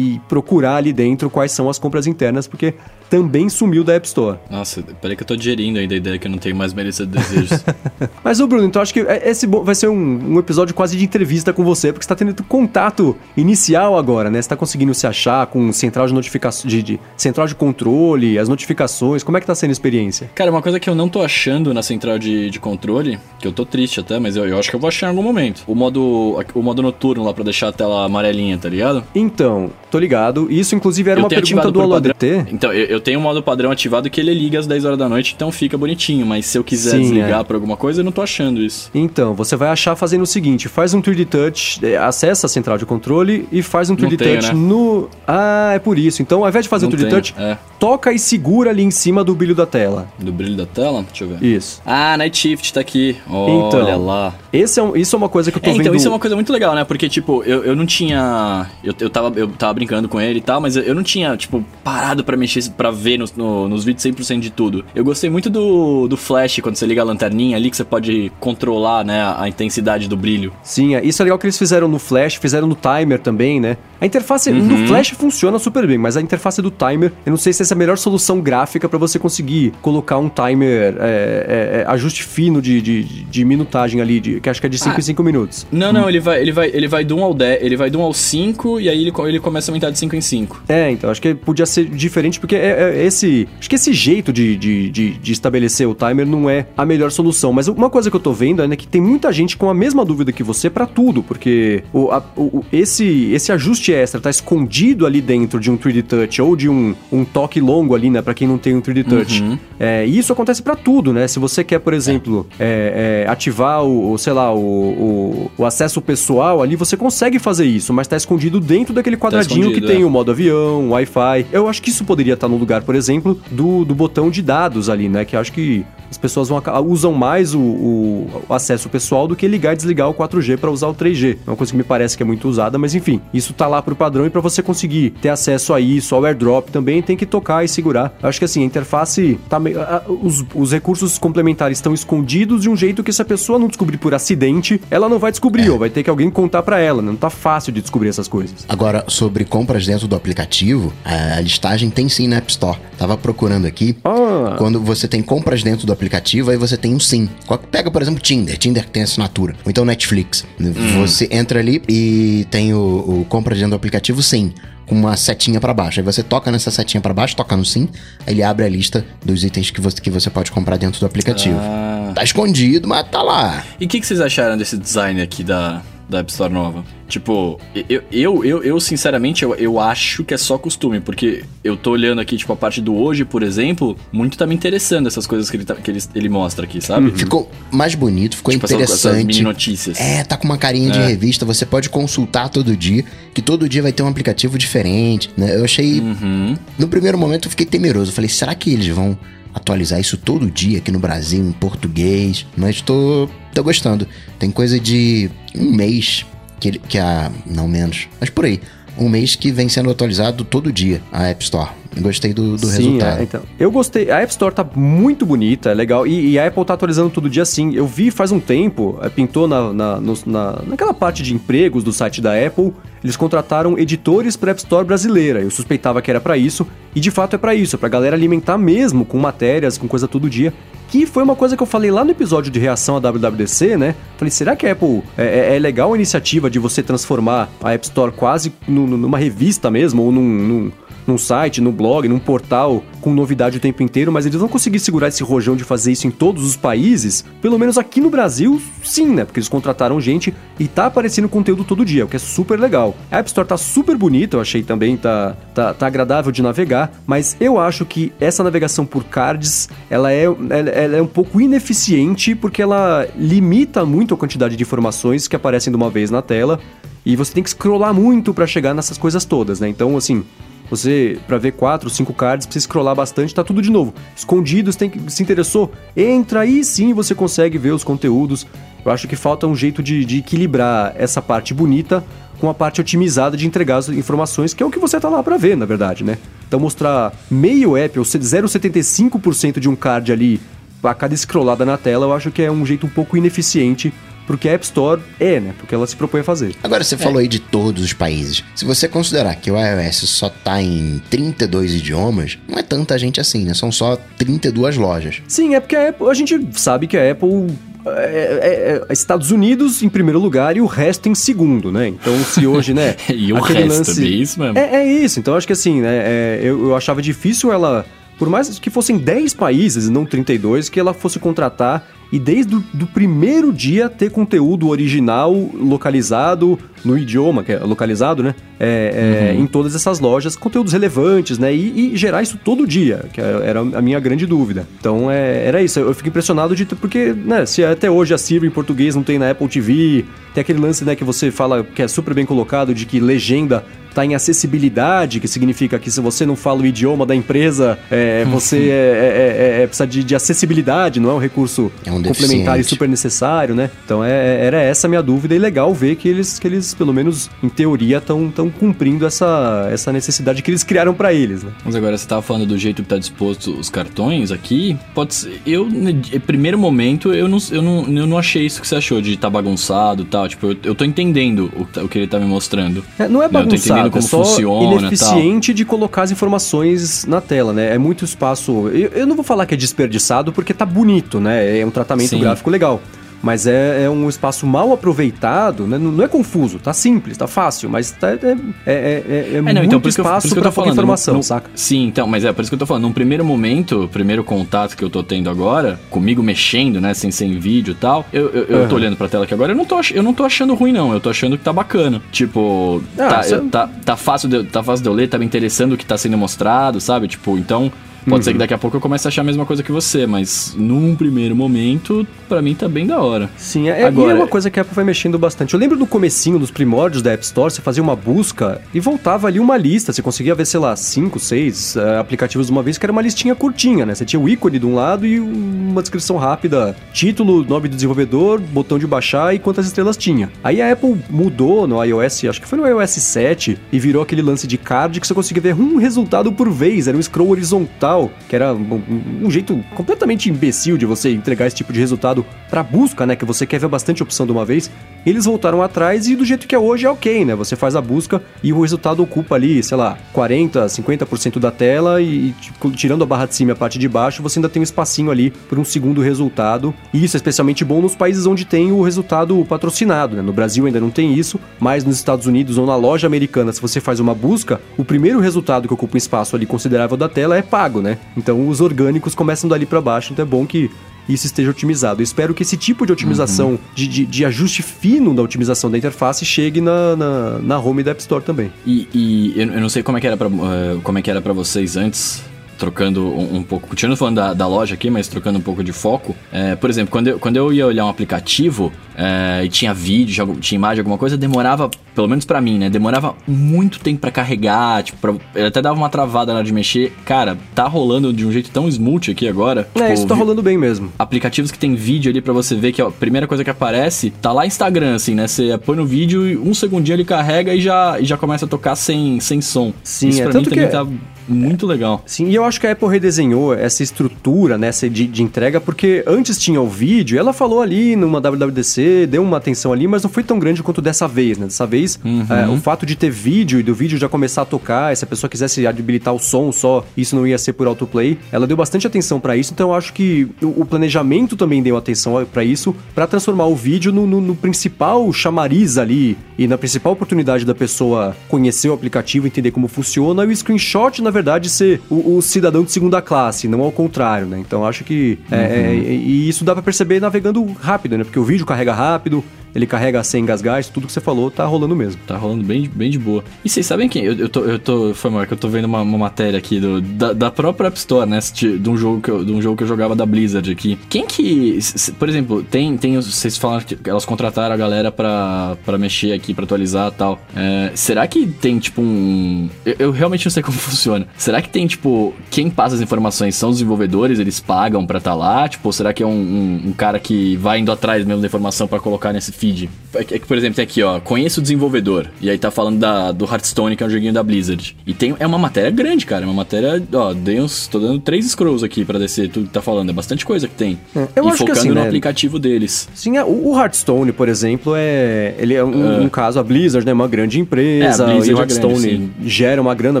e- e procurar ali dentro quais são as compras internas, porque também sumiu da App Store. Nossa, peraí que eu tô digerindo ainda a ideia que eu não tenho mais de desejos. [LAUGHS] Mas, ô Bruno, então acho que é- esse vai ser um, um episódio quase de entrevista com você, porque você tá tendo contato inicial agora, né? Você tá conseguindo se achar com central de notificação, de, de- central de controle, as notificações, como é que tá sendo a experiência? Cara, uma coisa que eu não tô achando na central de, de controle, que eu tô triste até, mas eu, eu acho que eu vou achar em algum momento. O modo, o modo noturno lá pra deixar a tela amarelinha, tá ligado? Então, tô ligado. Isso, inclusive, era Eu uma pergunta do. ADT. Então, eu, eu tenho um modo padrão ativado que ele liga às 10 horas da noite, então fica bonitinho. Mas se eu quiser Sim, desligar é. por alguma coisa, eu não tô achando isso. Então, você vai achar fazendo o seguinte: faz um 3D Touch, é, acessa a central de controle e faz um 3D tenho, Touch né? no. Ah, é por isso. Então, ao invés de fazer Não um 3D tenho, Touch, é. toca e segura ali em cima do brilho da tela. Do brilho da tela? Deixa eu ver. Isso. Ah, Night Shift tá aqui. Olha Então, lá. Esse é um- isso é uma coisa que eu tô É, vendo. então, isso é uma coisa muito legal, né? Porque, tipo, eu, eu não tinha. Eu, eu, tava, eu tava brincando com ele e tal, mas eu, não tinha, tipo, parado pra mexer, pra ver nos, no- nos vídeos 100% de tudo. Eu gostei muito do, do flash, quando você liga a lanterninha ali, que você pode controlar, né, a, a intensidade do brilho. Sim, é- isso é legal que eles fizeram no Flash, fizeram no timer também, né? A interface Uhum. no Flash funciona super bem, mas a interface do timer, eu não sei se essa é a melhor solução gráfica pra você conseguir colocar um timer, é, é, é, ajuste fino de, de, de minutagem ali, de, que acho que é de 5 Ah. em 5 minutos. Não, não, ele vai, ele vai, ele vai do 1 ao 10, ele vai do 1 ao 5 e aí ele, ele começa a aumentar de 5 em 5. É, então, acho que podia ser diferente, porque é, é esse. Acho que esse jeito de, de, de, de estabelecer o timer não é a melhor solução. Mas uma coisa que eu tô vendo é né, que tem muita gente com a mesma dúvida que você pra tudo, porque o, a- o- esse, esse ajuste extra tá escondido ali dentro de um 3D Touch ou de um, um toque longo ali, né, para quem não tem um 3D Touch. Uhum. É, e isso acontece para tudo, né? Se você quer, por exemplo, é, é, ativar o, o, sei lá, o, o, o, acesso pessoal ali, você consegue fazer isso, mas tá escondido dentro daquele tá quadradinho tá que tem é. o modo avião, Wi-Fi. Eu acho que isso poderia estar tá no lugar, por exemplo, do, do botão de dados ali, né? Que acho que as pessoas vão, usam mais o, o, acesso pessoal do que ligar e desligar o 4G para usar o 3G. É uma coisa que me parece que é muito usada, mas enfim, isso tá lá pro padrão e para você conseguir ter acesso a isso, ao airdrop também, tem que tocar e segurar. Eu acho que assim, a interface tá meio, os, os recursos complementares estão escondidos de um jeito que se a pessoa não descobrir por acidente, ela não vai descobrir, é. ou vai ter que alguém contar para ela, né? não tá fácil de descobrir essas coisas. Agora, sobre compras dentro do aplicativo, a listagem tem sim na App Store. Tava procurando aqui. Ah. Quando você tem compras dentro do aplicativo, aí você tem um sim. Pega, por exemplo, Tinder. Tinder que tem assinatura. Ou então Netflix. Hum. Você entra ali e tem o, o compra dentro do aplicativo sim com uma setinha para baixo. Aí você toca nessa setinha para baixo, toca no sim, aí ele abre a lista dos itens que você, que você pode comprar dentro do aplicativo. Ah. Tá escondido, mas tá lá. E o que, que vocês acharam desse design aqui da, da App Store nova. Tipo, eu, eu, eu, eu sinceramente, eu, eu acho que é só costume, porque eu tô olhando aqui, tipo, a parte do hoje, por exemplo, muito tá me interessando essas coisas que ele, tá, que ele, ele mostra aqui, sabe? Uhum. Ficou mais bonito, ficou tipo, interessante. Essas, essas mini notícias. É, tá com uma carinha é. de revista, você pode consultar todo dia, que todo dia vai ter um aplicativo diferente, né? Eu achei... Uhum. No primeiro momento eu fiquei temeroso, eu falei, será que eles vão atualizar isso todo dia aqui no Brasil, em português, mas tô, tô gostando. Tem coisa de um mês que, que a. Não menos, mas por aí. Um mês que vem sendo atualizado todo dia a App Store. Gostei do, do sim, resultado. É, então. Eu gostei. A App Store tá muito bonita, é legal. E, e, a Apple tá atualizando todo dia sim. Eu vi faz um tempo, é, pintou na, na, no, na, naquela parte de empregos do site da Apple, eles contrataram editores para App Store brasileira. Eu suspeitava que era para isso, e de fato é para isso, é pra galera alimentar mesmo com matérias, com coisa todo dia. Que foi uma coisa que eu falei lá no episódio de reação à WWDC, né? Falei, será que a Apple é, é, é legal a iniciativa de você transformar a App Store quase numa revista mesmo, ou num, num num site, no blog, num portal com novidade o tempo inteiro, mas eles vão conseguir segurar esse rojão de fazer isso em todos os países, pelo menos aqui no Brasil, sim, né? Porque eles contrataram gente e tá aparecendo conteúdo todo dia, o que é super legal. A App Store tá super bonita, eu achei também, tá, tá, tá agradável de navegar, mas eu acho que essa navegação por cards, ela é, ela é um pouco ineficiente porque ela limita muito a quantidade de informações que aparecem de uma vez na tela. E você tem que scrollar muito para chegar nessas coisas todas, né? Então, assim, você, para ver quatro, cinco cards, precisa scrollar bastante, tá tudo de novo. Escondidos, tem que se interessou, entra aí sim você consegue ver os conteúdos. Eu acho que falta um jeito de, de equilibrar essa parte bonita com a parte otimizada de entregar as informações, que é o que você tá lá para ver, na verdade, né? Então mostrar meio app ou 0,75% de um card ali a cada scrollada na tela, eu acho que é um jeito um pouco ineficiente porque a App Store é, né? Porque ela se propõe a fazer. Agora, você é. falou aí de todos os países. Se você considerar que o iOS só tá em 32 idiomas, não é tanta gente assim, né? São só 32 lojas. Sim, é porque a, Apple, a gente sabe que a Apple é, é, é, Estados Unidos em primeiro lugar e o resto em segundo, né? Então, se hoje, né? [LAUGHS] e o resto lance... é isso mesmo. É, é, isso. Então, acho que assim, né? É, eu, eu achava difícil ela por mais que fossem 10 países e não 32, que ela fosse contratar e desde o primeiro dia ter conteúdo original localizado no idioma, que é localizado, né? É, é, uhum. Em todas essas lojas, conteúdos relevantes, né? E, e, gerar isso todo dia, que era a minha grande dúvida. Então é, era isso. Eu fico impressionado de porque, né? Se até hoje a Siri em português não tem na Apple TV, tem aquele lance, né, que você fala que é super bem colocado de que legenda está em acessibilidade, que significa que se você não fala o idioma da empresa, é, [LAUGHS] você é, é, é, é, precisa de, de, acessibilidade, não é um recurso é um complementar e super necessário, né? Então é, era essa a minha dúvida e legal ver que eles, que eles pelo menos em teoria, estão cumprindo essa, essa necessidade que eles criaram para eles, né? Mas agora você estava falando do jeito que tá disposto os cartões aqui, pode ser, eu, em primeiro momento, eu não, eu não, eu não achei isso que você achou de estar tá bagunçado e tal, tipo, eu, eu tô entendendo o, o que ele tá me mostrando. não é bagunçado, entendendo como é só funciona, ineficiente tal. de colocar as informações na tela, né? É muito espaço. Eu, eu, não vou falar que é desperdiçado porque tá bonito, né? É um tratamento Sim. gráfico legal. Mas é, é um espaço mal aproveitado, né? Não, não é confuso, tá simples, tá fácil, mas tá, é, é, é, é, É, não, muito então espaço tô pouca informação, no- no- saca? Sim, então, mas é por isso que eu tô falando. Num primeiro momento, primeiro contato que eu tô tendo agora, comigo mexendo, né, sem, sem vídeo e tal, eu, eu, eu tô Aham. olhando pra tela aqui agora, eu não, tô, eu não tô achando ruim, não. Eu tô achando que tá bacana. Tipo, Ah, tá, é- eu- tá, tá, fácil de, tá fácil de eu ler, tá me interessando o que tá sendo mostrado, sabe? Tipo, então. Pode Uhum. ser que daqui a pouco eu comece a achar a mesma coisa que você, mas num primeiro momento, pra mim tá bem da hora. Sim, é, Agora- é uma coisa que a Apple vai mexendo bastante. Eu lembro no comecinho, nos primórdios da App Store, você fazia uma busca e voltava ali uma lista. Você conseguia ver, sei lá, cinco, seis eh, aplicativos de uma vez, que era uma listinha curtinha, né? Você tinha o ícone de um lado e uma descrição rápida, título, nome do desenvolvedor, botão de baixar e quantas estrelas tinha. Aí a Apple mudou no iOS, acho que foi no iOS 7, e virou aquele lance de card que você conseguia ver um resultado por vez. Era um scroll horizontal, que era um, um- jeito completamente imbecil de você entregar esse tipo de resultado pra busca, né? Que você quer ver bastante opção de uma vez. Eles voltaram atrás e do jeito que é hoje é ok, né? Você faz a busca e o resultado ocupa ali, sei lá, 40, 50% da tela e, tipo, tirando a barra de cima e a parte de baixo, você ainda tem um espacinho ali por um segundo resultado. E isso é especialmente bom nos países onde tem o resultado patrocinado, né? No Brasil ainda não tem isso, mas nos Estados Unidos ou na loja americana, se você faz uma busca, o primeiro resultado que ocupa um espaço ali considerável da tela é pago, né? Então os orgânicos começam dali pra baixo, então é bom que isso esteja otimizado. Eu espero que esse tipo de otimização, de, de, de ajuste fino da otimização da interface chegue na, na, na home da App Store também. E, e eu, eu não sei como é que era pra, eh, como é que era pra vocês antes, trocando um, um pouco, continuando falando da, da loja aqui, mas trocando um pouco de foco. Eh, por exemplo, quando eu, quando eu ia olhar um aplicativo eh, e tinha vídeo, tinha imagem, alguma coisa, demorava, pelo menos pra mim, né? Demorava muito tempo pra carregar, tipo, pra, eu até dava uma travada na hora de mexer. Cara, tá rolando de um jeito tão smooth aqui agora. É, tipo, isso tá rolando bem mesmo. aplicativos que tem vídeo ali pra você ver que ó, a primeira coisa que aparece tá lá Instagram, assim, né? Você põe no vídeo e um segundinho ele carrega e já, e já começa a tocar sem, sem som. Sim, Isso é pra tanto mim também que- tá muito legal. Sim, e eu acho que a Apple redesenhou essa estrutura, né, essa de, de entrega, porque antes tinha o vídeo, ela falou ali numa WWDC, deu uma atenção ali, mas não foi tão grande quanto dessa vez, né? Dessa vez, é, o fato de ter vídeo e do vídeo já começar a tocar, e se a pessoa quisesse habilitar o som só, isso não ia ser por autoplay, ela deu bastante atenção pra isso, então eu acho que o, planejamento também deu atenção pra isso, pra transformar o vídeo no, no- no principal chamariz ali, e na principal oportunidade da pessoa conhecer o aplicativo, entender como funciona, e o screenshot, na verdade, ser o, o cidadão de segunda classe, não ao contrário, né? Então acho que. é, é, e isso dá pra perceber navegando rápido, né? Porque o vídeo carrega rápido, ele carrega sem engasgar, isso tudo que você falou tá rolando mesmo. Tá rolando bem, bem de boa. E vocês sabem quem? Eu, eu tô. Eu tô foi mal, que eu tô vendo uma, uma matéria aqui do, da, da própria App Store, né? De, um jogo que eu, de um jogo que eu jogava da Blizzard aqui. Quem que. Por exemplo, tem. tem vocês falaram que elas contrataram a galera pra, pra mexer aqui, pra atualizar e tal. É, será que tem, tipo, um. Eu, eu realmente não sei [LAUGHS] como funciona. Será que tem, tipo, quem passa as informações são os desenvolvedores, eles pagam pra estar lá? Tipo, será que é um, um, um cara que vai indo atrás mesmo da informação pra colocar nesse feed? É que, é que, por exemplo, tem aqui, ó, conheço o desenvolvedor. E aí tá falando da, do Hearthstone, que é um joguinho da Blizzard. E tem, é uma matéria grande, cara. É uma matéria, ó, dei uns, tô dando três scrolls aqui pra descer tudo que tá falando. É bastante coisa que tem. É, eu e acho que focando assim, no né? aplicativo deles. Sim, é, o Hearthstone, por exemplo, é. Ele é um, um caso, a Blizzard, né? Uma grande empresa. É, a Blizzard e o é Hearthstone grande, gera uma grana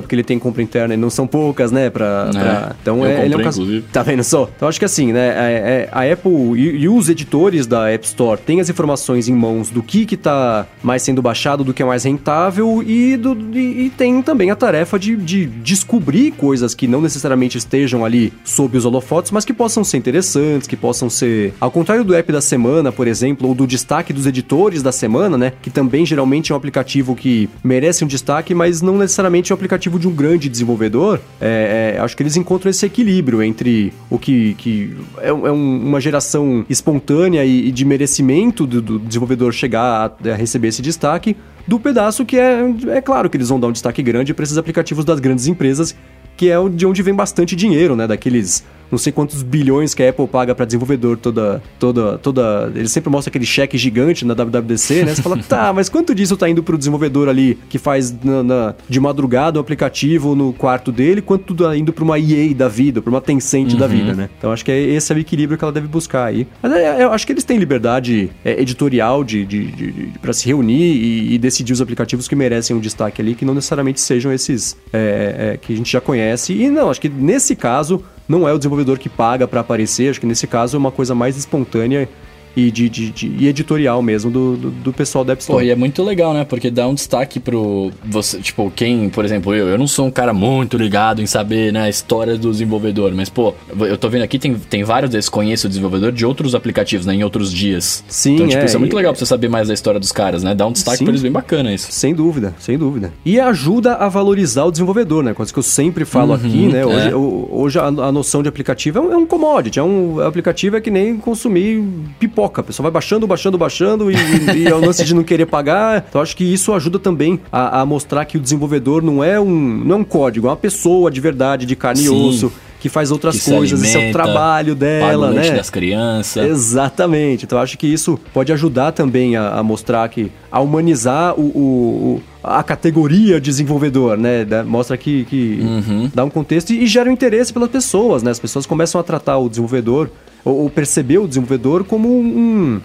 porque ele tem compra interna e não são poucas, né? Pra, É, pra- Então é, ele é um comprei, caso. inclusive. Tá vendo só? Então acho que assim, né? é- é- a Apple e, e os editores da App Store têm as informações em mãos do que que tá mais sendo baixado, do que é mais rentável e, do, e, e tem também a tarefa de, de descobrir coisas que não necessariamente estejam ali sob os holofotes, mas que possam ser interessantes, que possam ser. Ao contrário do app da semana, por exemplo, ou do destaque dos editores da semana, né? Que também geralmente é um aplicativo que merece um destaque, mas não necessariamente é um aplicativo de um grande desenvolvedor. É, é, acho que eles encontram esse equilíbrio entre o que, que é, é um- uma geração espontânea e, e de merecimento do, do desenvolvedor chegar a, a receber esse destaque, do pedaço que é, é claro que eles vão dar um destaque grande para esses aplicativos das grandes empresas, que é de onde vem bastante dinheiro, né? Daqueles não sei quantos bilhões que a Apple paga para desenvolvedor toda, toda, toda. Ele sempre mostra aquele cheque gigante na WWDC, né? Você fala, [LAUGHS] tá, mas quanto disso tá indo pro desenvolvedor ali que faz na- na- de madrugada o aplicativo no quarto dele, quanto tá indo pra uma EA da vida, pra uma Tencent da vida, né? Então acho que é, esse é o equilíbrio que ela deve buscar aí. Mas é, eu acho que eles têm liberdade é, editorial de, de, de, de- pra se reunir e, e decidir os aplicativos que merecem um destaque ali, que não necessariamente sejam esses é, é, que a gente já conhece. E não, acho que nesse caso não é o desenvolvedor que paga pra aparecer, acho que nesse caso é uma coisa mais espontânea e, de, de, de e editorial mesmo do, do, do, pessoal da App Store. Pô, e é muito legal, né? Porque dá um destaque pro. Você, tipo, quem, por exemplo, eu, eu não sou um cara muito ligado em saber né, a história do desenvolvedor, mas, pô, eu tô vendo aqui, tem, tem vários desses, conheço o desenvolvedor de outros aplicativos, né? Em outros dias. Sim, então, tipo, é, isso é muito legal pra você saber mais da história dos caras, né? Dá um destaque Sim. pra eles bem bacana isso. Sem dúvida, sem dúvida. E ajuda a valorizar o desenvolvedor, né? Coisa que eu sempre falo uhum, aqui, né? Hoje, é. hoje a, a, noção de aplicativo é um, é um commodity, é um aplicativo é que nem consumir pipoca. A pessoa vai baixando, baixando, baixando e, e é o lance de não querer pagar. Então acho que isso ajuda também a, a, mostrar que o desenvolvedor não é um, não é um código, é uma pessoa de verdade, de carne Sim. e osso que faz outras que coisas, alimenta, esse é o trabalho dela, paga o né? das crianças. Exatamente. Então acho que isso pode ajudar também a, a mostrar que a humanizar o, o, a categoria desenvolvedor, né? mostra que, que uhum. dá um contexto e, e gera um interesse pelas pessoas, né? As pessoas começam a tratar o desenvolvedor ou, ou perceber o desenvolvedor como um,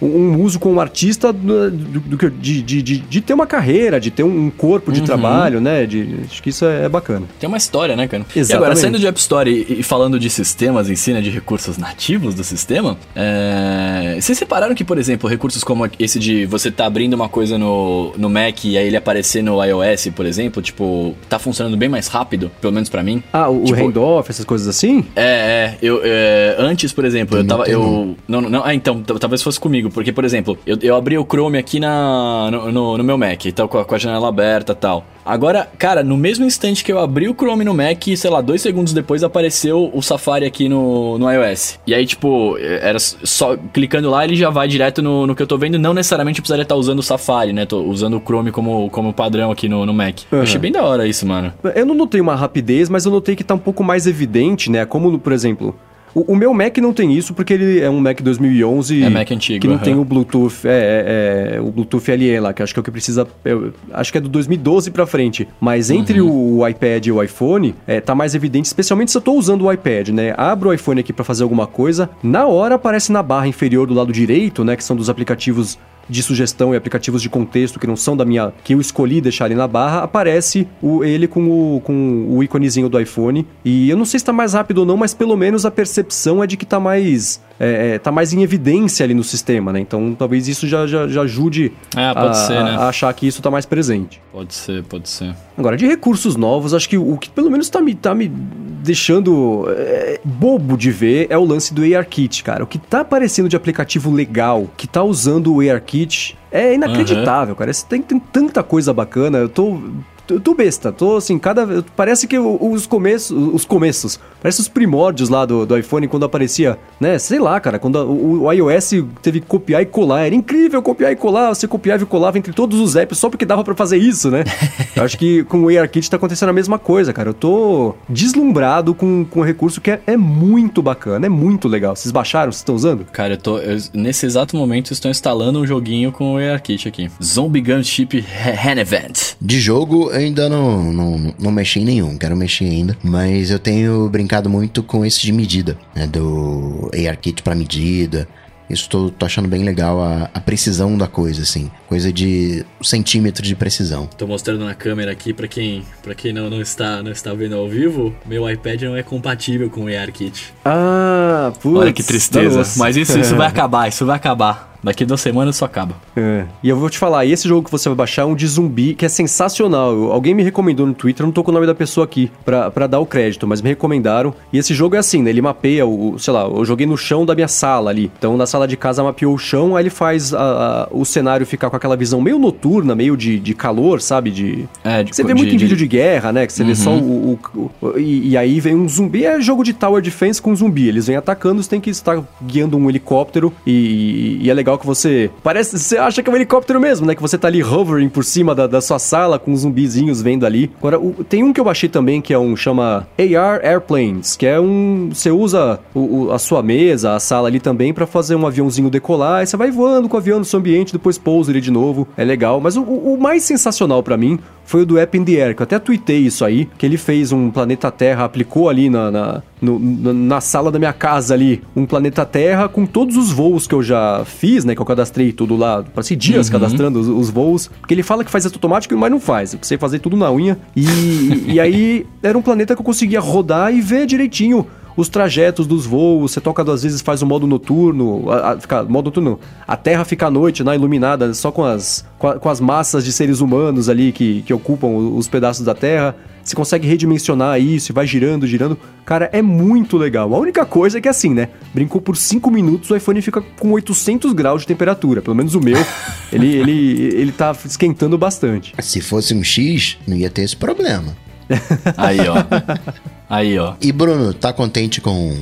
um uso como artista do, do, de, de, de, de, ter uma carreira, de ter um corpo de uhum. trabalho, né? De, acho que isso é, é, bacana. Tem uma história, né, cara? Exatamente. E agora, saindo de App Store e, e falando de sistemas em si, né, de recursos nativos do sistema, é... vocês separaram que, por exemplo, recursos como esse de você tá abrindo uma coisa no, no Mac e aí ele aparecer no iOS, por exemplo, tipo, tá funcionando bem mais rápido, pelo menos para mim. Ah, o, tipo, o handoff, essas coisas assim? É, é. Eu, é, antes, por exemplo, eu tava. Eu, não, não, ah, então, talvez fosse comigo comigo, porque, por exemplo, eu, eu abri o Chrome aqui na, no, no, no meu Mac, então com a, com a janela aberta e tal. Agora, cara, no mesmo instante que eu abri o Chrome no Mac, sei lá, dois segundos depois apareceu o Safari aqui no, no iOS. E aí, tipo, era só clicando lá, ele já vai direto no, no que eu tô vendo. Não necessariamente eu precisaria estar usando o Safari, né? Tô usando o Chrome como, como padrão aqui no, no Mac. Uhum. Eu achei bem da hora isso, mano. Eu não notei uma rapidez, mas eu notei que tá um pouco mais evidente, né? Como, por exemplo, o, o, meu Mac não tem isso porque ele é um Mac 2011 é Mac antigo, que não tem o Bluetooth, é, é, é, o Bluetooth LE lá, que acho que é o que precisa, eu, acho que é do 2012 para frente. Mas entre uhum. o iPad e o iPhone, é, tá mais evidente, especialmente se eu tô usando o iPad, né? Abro o iPhone aqui para fazer alguma coisa, na hora aparece na barra inferior do lado direito, né, que são dos aplicativos de sugestão e aplicativos de contexto que não são da minha. que eu escolhi deixar ali na barra, aparece o, ele com o, com o íconezinho do iPhone. E eu não sei se está mais rápido ou não, mas pelo menos a percepção é de que está mais é, é, tá mais em evidência ali no sistema, né? Então talvez isso já, já, já ajude é, a, ser, né? a, achar que isso tá mais presente. Pode ser, pode ser. Agora, de recursos novos, acho que o que pelo menos tá me, tá me deixando é, bobo de ver é o lance do ARKit, cara. O que tá aparecendo de aplicativo legal, que tá usando o ARKit, é inacreditável, uhum. cara. Tem, tem tanta coisa bacana. Eu tô eu tô besta, tô assim, cada. Parece que os começos. Os começos. Parece os primórdios lá do, do iPhone quando aparecia, né? Sei lá, cara, quando o, o, iOS teve que copiar e colar. Era incrível copiar e colar. Você copiava e colava entre todos os apps só porque dava para fazer isso, né? [LAUGHS] eu acho que com o ARKit tá acontecendo a mesma coisa, cara. Eu tô deslumbrado com, com um recurso que é, é muito bacana, é muito legal. Vocês baixaram? Vocês estão usando? Cara, eu tô. Eu, nesse exato momento estou instalando um joguinho com o ARKit aqui. Zombie Gunship Hand Event. De jogo, ainda não, não, não mexi em nenhum, quero mexer ainda. Mas eu tenho brincado muito com esse de medida, né? Do ARKit para medida. Isso tô, tô, achando bem legal a, a, precisão da coisa, assim. Coisa de centímetros de precisão. Tô mostrando na câmera aqui para quem, pra quem não, não, está, não está vendo ao vivo. Meu iPad não é compatível com o ARKit. Ah, putz. Olha que tristeza. Mas isso, isso vai [LAUGHS] acabar, isso vai acabar. Daqui duas semanas isso acaba. É. E eu vou te falar, esse jogo que você vai baixar é um de zumbi que é sensacional. Eu, alguém me recomendou no Twitter, não tô com o nome da pessoa aqui pra, pra dar o crédito, mas me recomendaram. E esse jogo é assim, né? Ele mapeia o, sei lá, eu joguei no chão da minha sala ali. Então na sala de casa mapeou o chão, aí ele faz a, a, o cenário ficar com aquela visão meio noturna, meio de, de calor, sabe? De. É, de, você vê de, muito em vídeo de guerra, né? Que você uhum. vê só uhum. o. o, o e, e, aí vem um zumbi. É jogo de Tower Defense com zumbi. Eles vêm atacando, você tem que estar guiando um helicóptero. E, e é legal legal que você. Parece. Você acha que é um helicóptero mesmo, né? Que você tá ali hovering por cima da, da sua sala com zumbizinhos vendo ali. Agora, o, tem um que eu baixei também que é um chama AR Airplanes, que é um. Você usa o, o, a sua mesa, a sala ali também para fazer um aviãozinho decolar. Aí você vai voando com o avião no seu ambiente, depois pousa ele de novo. É legal. Mas o, o mais sensacional para mim foi o do App in the Air, que eu até tuitei isso aí, que ele fez um planeta Terra, aplicou ali na, na, no, na sala da minha casa ali, um planeta Terra com todos os voos que eu já fiz, né, que eu cadastrei tudo lá, passei dias uhum. cadastrando os, os, voos, porque ele fala que faz isso automático, mas não faz, eu precisei fazer tudo na unha, e, e [LAUGHS] aí era um planeta que eu conseguia rodar e ver direitinho os trajetos dos voos, você toca duas vezes, faz o modo noturno, a, a, fica, modo noturno. A Terra fica à noite, né, iluminada, só com as, com, a, com as massas de seres humanos ali que, que ocupam os pedaços da Terra. Você consegue redimensionar isso e vai girando, girando. Cara, é muito legal. A única coisa é que assim, né? Brincou por 5 minutos, o iPhone fica com 800 graus de temperatura. Pelo menos o meu, [LAUGHS] ele, ele, ele tá esquentando bastante. Se fosse um X, não ia ter esse problema. [LAUGHS] Aí, ó. Aí, ó. E Bruno, tá contente com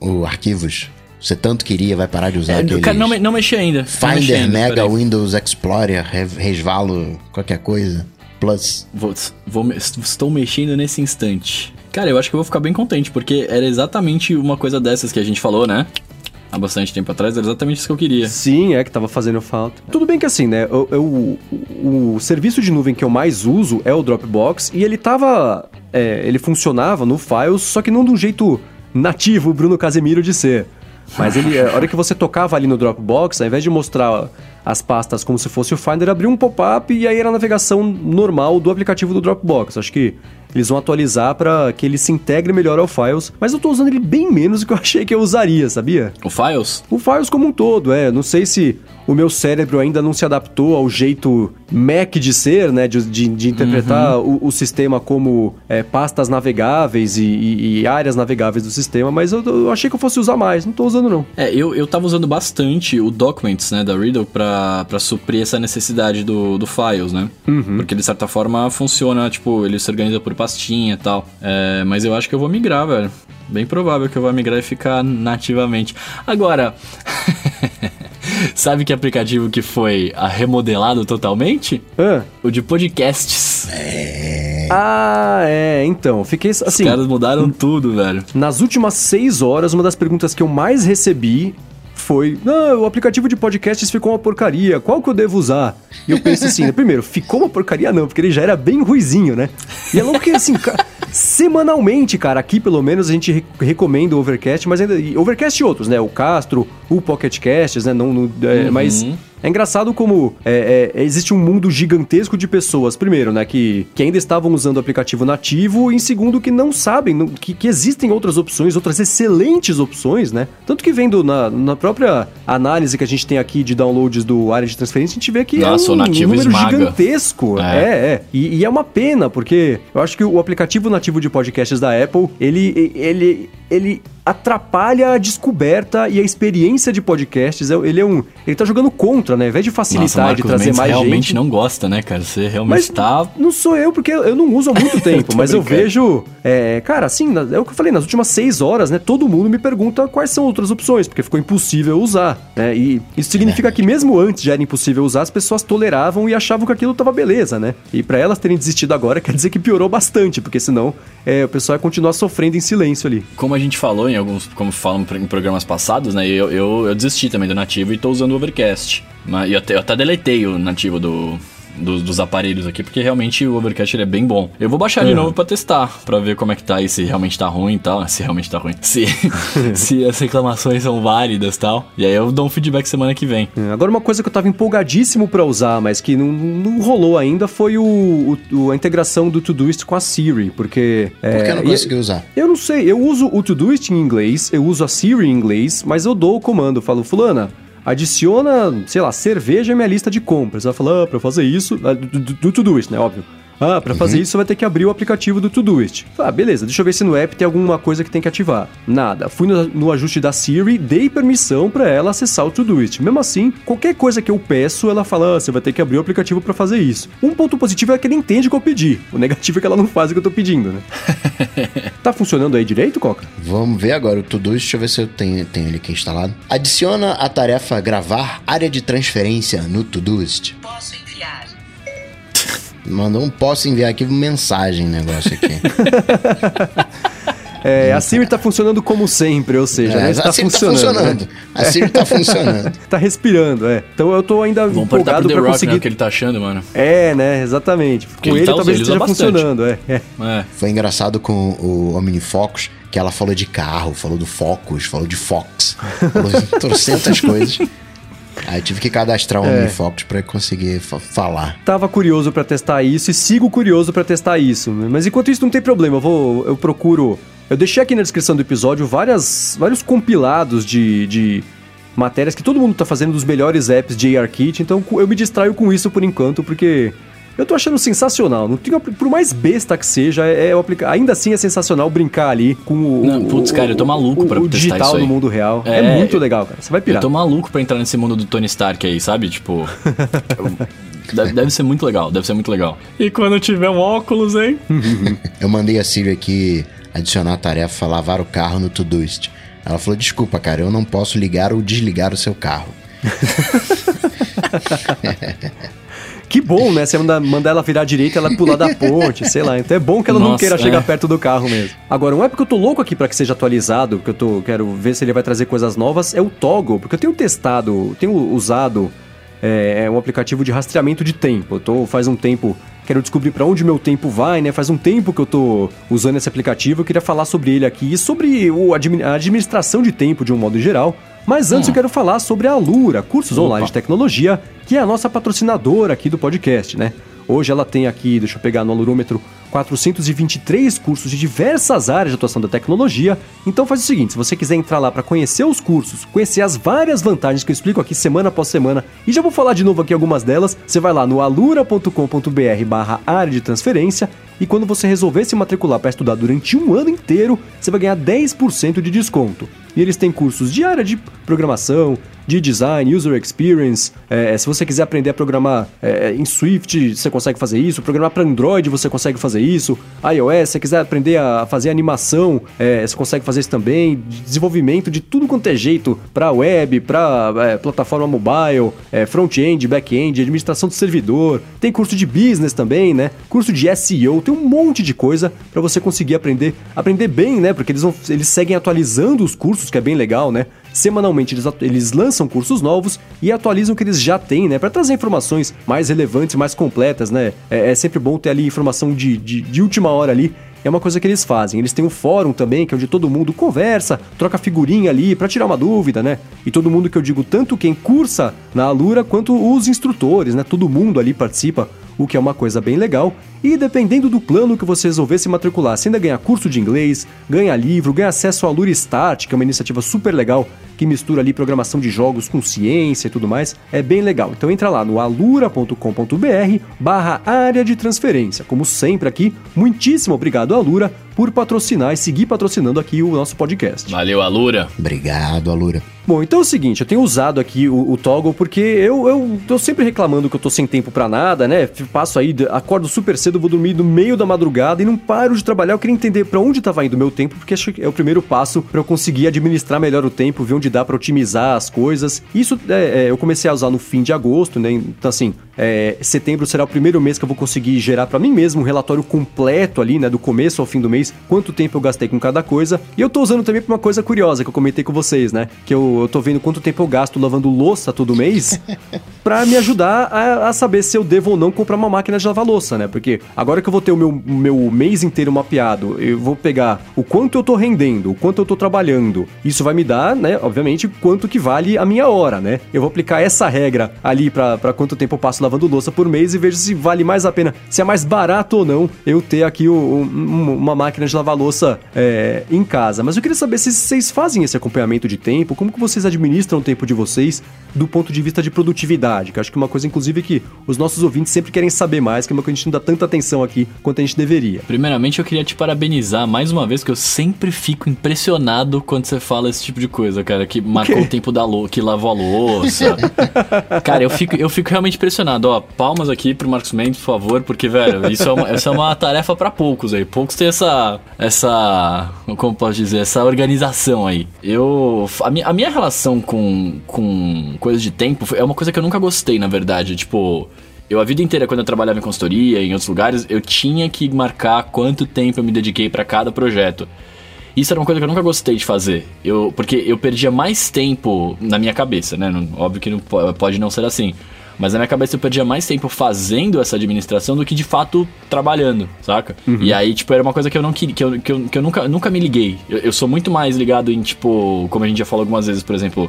o arquivos? Você tanto queria, vai parar de usar É, aqueles... cara, não, não mexi ainda. Não mexi Finder, ainda, Mega. Windows Explorer, re- resvalo, qualquer coisa. Plus. Vou, vou me- estou mexendo nesse instante. Cara, eu acho que eu vou ficar bem contente, porque era exatamente uma coisa dessas que a gente falou, né? Há bastante tempo atrás, era exatamente isso que eu queria. Sim, é que tava fazendo falta. Tudo bem que assim, né? Eu, eu- o, o serviço de nuvem que eu mais uso é o Dropbox e ele tava. é, ele funcionava no Files, só que não de um jeito nativo Bruno Casemiro de ser. Mas ele, a hora que você tocava ali no Dropbox, ao invés de mostrar as pastas como se fosse o Finder, abriu um pop-up e aí era a navegação normal do aplicativo do Dropbox. Acho que eles vão atualizar para que ele se integre melhor ao Files, mas eu tô usando ele bem menos do que eu achei que eu usaria, sabia? O Files? O Files como um todo, é. Não sei se o meu cérebro ainda não se adaptou ao jeito Mac de ser, né? De, de, de interpretar o, o sistema como é, pastas navegáveis e, e- e áreas navegáveis do sistema, mas eu, eu achei que eu fosse usar mais. Não tô usando, não. É, eu, eu tava usando bastante o Documents, né, da Riddle pra, pra suprir essa necessidade do, do Files, né? Porque de certa forma funciona, tipo, ele se organiza por pastinha e tal. É, mas eu acho que eu vou migrar, velho. Bem provável que eu vou migrar e ficar nativamente. Agora, [LAUGHS] sabe que aplicativo que foi remodelado totalmente? Ah, O de podcasts. Ah, é. Então, fiquei Os assim. caras mudaram tudo, velho. Nas últimas seis horas, uma das perguntas que eu mais recebi foi: Não, o aplicativo de podcasts ficou uma porcaria, qual que eu devo usar? E eu pensei assim: [LAUGHS] primeiro, ficou uma porcaria não, porque ele já era bem ruizinho, né? E é louco que assim, semanalmente, cara, aqui pelo menos a gente re- recomenda o Overcast, mas ainda. Overcast e outros, né? O Castro, o Pocket Casts, né? Não, não- é, Mas. É engraçado como é, é, existe um mundo gigantesco de pessoas, primeiro, né, que, que ainda estavam usando o aplicativo nativo, e em segundo, que não sabem não- que, que existem outras opções, outras excelentes opções, né? Tanto que vendo na, na própria análise que a gente tem aqui de downloads do área de transferência, a gente vê que Nossa, é um número esmaga. gigantesco. É. É, é. E, e é uma pena, porque eu acho que o aplicativo nativo de podcasts da Apple, ele, ele, ele atrapalha a descoberta e a experiência de podcasts. É- Ele é um. Ele tá jogando contra, né? Ao invés de facilitar, Nossa, de trazer Mendes mais realmente gente. não gosta, né, cara? Você realmente Mas tá... não sou eu, porque eu não uso há muito [LAUGHS] tempo, mas eu brincando. vejo. é, cara, assim, é o que eu falei, nas últimas seis horas, né? Todo mundo me pergunta quais são outras opções, porque ficou impossível usar. Né? E isso significa que mesmo antes já era impossível usar, as pessoas toleravam e achavam que aquilo tava beleza, né? E pra elas terem desistido agora, [LAUGHS] quer dizer que piorou bastante, porque senão é, o pessoal ia continuar sofrendo em silêncio ali. Como a gente falou em alguns, como falam em programas passados, né? Eu, eu, eu desisti também do nativo e tô usando o Overcast. Mas eu até, eu até deletei o nativo do, do- dos aparelhos aqui, porque realmente o Overcast ele é bem bom. Eu vou baixar de Uhum. novo pra testar, pra ver como é que tá e se realmente tá ruim e tal. Se realmente tá ruim. Se, [LAUGHS] se as reclamações são válidas e tal. E aí eu dou um feedback semana que vem. É, Agora, uma coisa que eu tava empolgadíssimo pra usar, mas que não, não rolou ainda, foi o, o- a integração do Todoist com a Siri, porque... Por que eu não consegui usar? Eu não sei, eu uso o Todoist em inglês, eu uso a Siri em inglês, mas eu dou o comando, falo, fulana, adiciona, sei lá, cerveja à minha lista de compras. Ela fala, ah, pra fazer isso, ah, do, do, do Todoist, né, óbvio. Ah, pra fazer isso você vai ter que abrir o aplicativo do Todoist. Ah, beleza, deixa eu ver se no app tem alguma coisa que tem que ativar. Nada. Fui no, no ajuste da Siri, dei permissão pra ela acessar o Todoist. Mesmo assim, qualquer coisa que eu peço, ela fala, ah, você vai ter que abrir o aplicativo pra fazer isso. Um ponto positivo é que ele entende o que eu pedi. O negativo é que ela não faz o que eu tô pedindo, né? [LAUGHS] tá funcionando aí direito, Coca? Vamos ver agora o Todoist, deixa eu ver se eu tenho, tenho ele aqui instalado. Adiciona a tarefa gravar área de transferência no Todoist. Posso. Mandou um posso enviar aqui mensagem negócio aqui. [LAUGHS] É, a Siri tá funcionando como sempre, ou seja, né? É, Está a Siri funcionando. tá funcionando. A Siri tá funcionando. [LAUGHS] Tá respirando, é. Então eu tô ainda Vamos portar empolgado pro The pra Rock, conseguir. né? O que ele tá achando, mano. É, né? Exatamente. Com ele ele, tá talvez ele esteja bastante. funcionando, é. é. É. Foi engraçado com o OmniFocus, que ela falou de carro, falou do Focus, falou de Fox, falou de trocentas coisas. [LAUGHS] Aí tive que cadastrar o É. OmniFocus pra conseguir fa- falar. Tava curioso pra testar isso e sigo curioso pra testar isso. né? Mas enquanto isso não tem problema, eu vou eu procuro Eu deixei aqui na descrição do episódio várias, vários compilados de, de matérias que todo mundo tá fazendo dos melhores apps de ARKit, então eu me distraio com isso por enquanto, porque eu tô achando sensacional. Não tenho, por mais besta que seja, é, é. Ainda assim é sensacional brincar ali com o. Não, putz, cara, eu tô maluco o, pra o testar digital isso aí. no mundo real. É, É, muito eu- legal, cara. Você vai pirar. Eu tô maluco pra entrar nesse mundo do Tony Stark aí, sabe? Tipo. [LAUGHS] deve, deve ser muito legal, deve ser muito legal. E quando tiver um óculos, hein? [LAUGHS] Eu mandei a Siri aqui adicionar a tarefa lavar o carro no Todoist. Ela falou: desculpa, cara, eu não posso ligar ou desligar o seu carro. [LAUGHS] Que bom, né? Você manda, manda ela virar à direita ela pular da ponte, sei lá. Então é bom que ela não Nossa, queira é. chegar perto do carro mesmo. Agora, um app que eu tô louco aqui pra que seja atualizado, que eu tô, quero ver se ele vai trazer coisas novas, é o Toggle, porque eu tenho testado, tenho usado é, um aplicativo de rastreamento de tempo. Eu tô faz um tempo, quero descobrir pra onde meu tempo vai, né? Faz um tempo que eu tô usando esse aplicativo, eu queria falar sobre ele aqui e sobre a administração de tempo de um modo geral. Mas antes Hum. eu quero falar sobre a Alura, cursos Opa. online de tecnologia, que é a nossa patrocinadora aqui do podcast, né? Hoje ela tem aqui, deixa eu pegar no alurômetro, 423 cursos de diversas áreas de atuação da tecnologia. Então faz o seguinte, se você quiser entrar lá para conhecer os cursos, conhecer as várias vantagens que eu explico aqui semana após semana, e já vou falar de novo aqui algumas delas, você vai lá no alura.com.br barra área de transferência e quando você resolver se matricular para estudar durante um ano inteiro, você vai ganhar 10% de desconto. E eles têm cursos de área de programação, de design, user experience. É, se você quiser aprender a programar é, em Swift, você consegue fazer isso. Programar para Android, você consegue fazer isso. iOS, se você quiser aprender a fazer animação, é, você consegue fazer isso também. Desenvolvimento de tudo quanto é jeito para web, para plataforma mobile, é, front-end, back-end, administração do servidor. Tem curso de business também, né? Curso de SEO, tem um monte de coisa para você conseguir aprender, aprender bem, né? Porque eles, vão, eles seguem atualizando os cursos, que é bem legal, né? Semanalmente eles, eles lançam cursos novos e atualizam o que eles já têm, né? Para trazer informações mais relevantes, mais completas, né? É, é sempre bom ter ali informação de, de, de última hora ali. É uma coisa que eles fazem. Eles têm um fórum também, que é onde todo mundo conversa, troca figurinha ali para tirar uma dúvida, né? E todo mundo que eu digo, tanto quem cursa na Alura quanto os instrutores, né? Todo mundo ali participa, o que é uma coisa bem legal. E dependendo do plano que você resolver se matricular, você ainda ganha curso de inglês, ganha livro, ganha acesso ao Alura Start, que é uma iniciativa super legal que mistura ali programação de jogos com ciência e tudo mais. É bem legal. Então entra lá no alura.com.br barra área de transferência. Como sempre aqui, muitíssimo obrigado Alura por patrocinar e seguir patrocinando aqui o nosso podcast. Valeu, Alura. Obrigado, Alura. Bom, então é o seguinte, eu tenho usado aqui o, o Toggle porque eu, eu tô sempre reclamando que eu tô sem tempo pra nada, né? Passo aí, acordo super cedo, vou dormir no meio da madrugada e não paro de trabalhar. Eu queria entender pra onde tava indo o meu tempo, porque acho que é o primeiro passo pra eu conseguir administrar melhor o tempo, ver onde dá pra otimizar as coisas. Isso é, é, eu comecei a usar no fim de agosto, né? Então assim, é, setembro será o primeiro mês que eu vou conseguir gerar pra mim mesmo um relatório completo ali, né? Do começo ao fim do mês, quanto tempo eu gastei com cada coisa. E eu tô usando também pra uma coisa curiosa que eu comentei com vocês, né? Que eu, eu tô vendo quanto tempo eu gasto lavando louça todo mês [LAUGHS] pra me ajudar a, a saber se eu devo ou não comprar uma máquina de lavar louça, né? Porque agora que eu vou ter o meu, meu mês inteiro mapeado, eu vou pegar o quanto eu tô rendendo, o quanto eu tô trabalhando. Isso vai me dar, né, obviamente, quanto que vale a minha hora, né? Eu vou aplicar essa regra ali pra quanto tempo eu passo lavando louça por mês e vejo se vale mais a pena, se é mais barato ou não eu ter aqui o- um- uma máquina de lavar louça é, em casa. Mas eu queria saber se vocês fazem esse acompanhamento de tempo, como que vocês administram o tempo de vocês do ponto de vista de produtividade, que acho que é uma coisa, inclusive, que os nossos ouvintes sempre querem saber mais, que é uma coisa que a gente não dá tanta atenção aqui quanto a gente deveria. Primeiramente, eu queria te parabenizar mais uma vez, que eu sempre fico impressionado quando você fala esse tipo de coisa, cara, que marcou [LAUGHS] o tempo da louça, que lavou a louça. [LAUGHS] cara, eu fico, eu fico realmente impressionado. Ó, palmas aqui pro Marcos Mendes, por favor, porque, velho, isso é uma, essa é uma tarefa pra poucos aí. Poucos têm essa, essa, como posso dizer, essa organização aí. Eu, a minha, a minha relação com, com coisas de tempo é uma coisa que eu nunca gostei, na verdade. Tipo, eu a vida inteira, quando eu trabalhava em consultoria, em outros lugares, eu tinha que marcar quanto tempo eu me dediquei pra cada projeto. Isso era uma coisa que eu nunca gostei de fazer. Eu, porque eu perdia mais tempo na minha cabeça, né? Não- óbvio que não, po- pode não ser assim. Mas na minha cabeça eu perdia mais tempo fazendo essa administração do que de fato trabalhando, saca? E aí, tipo, era uma coisa que eu não queria, que eu, que eu, que eu nunca, nunca me liguei. Eu, eu sou muito mais ligado em, tipo, como a gente já falou algumas vezes, por exemplo,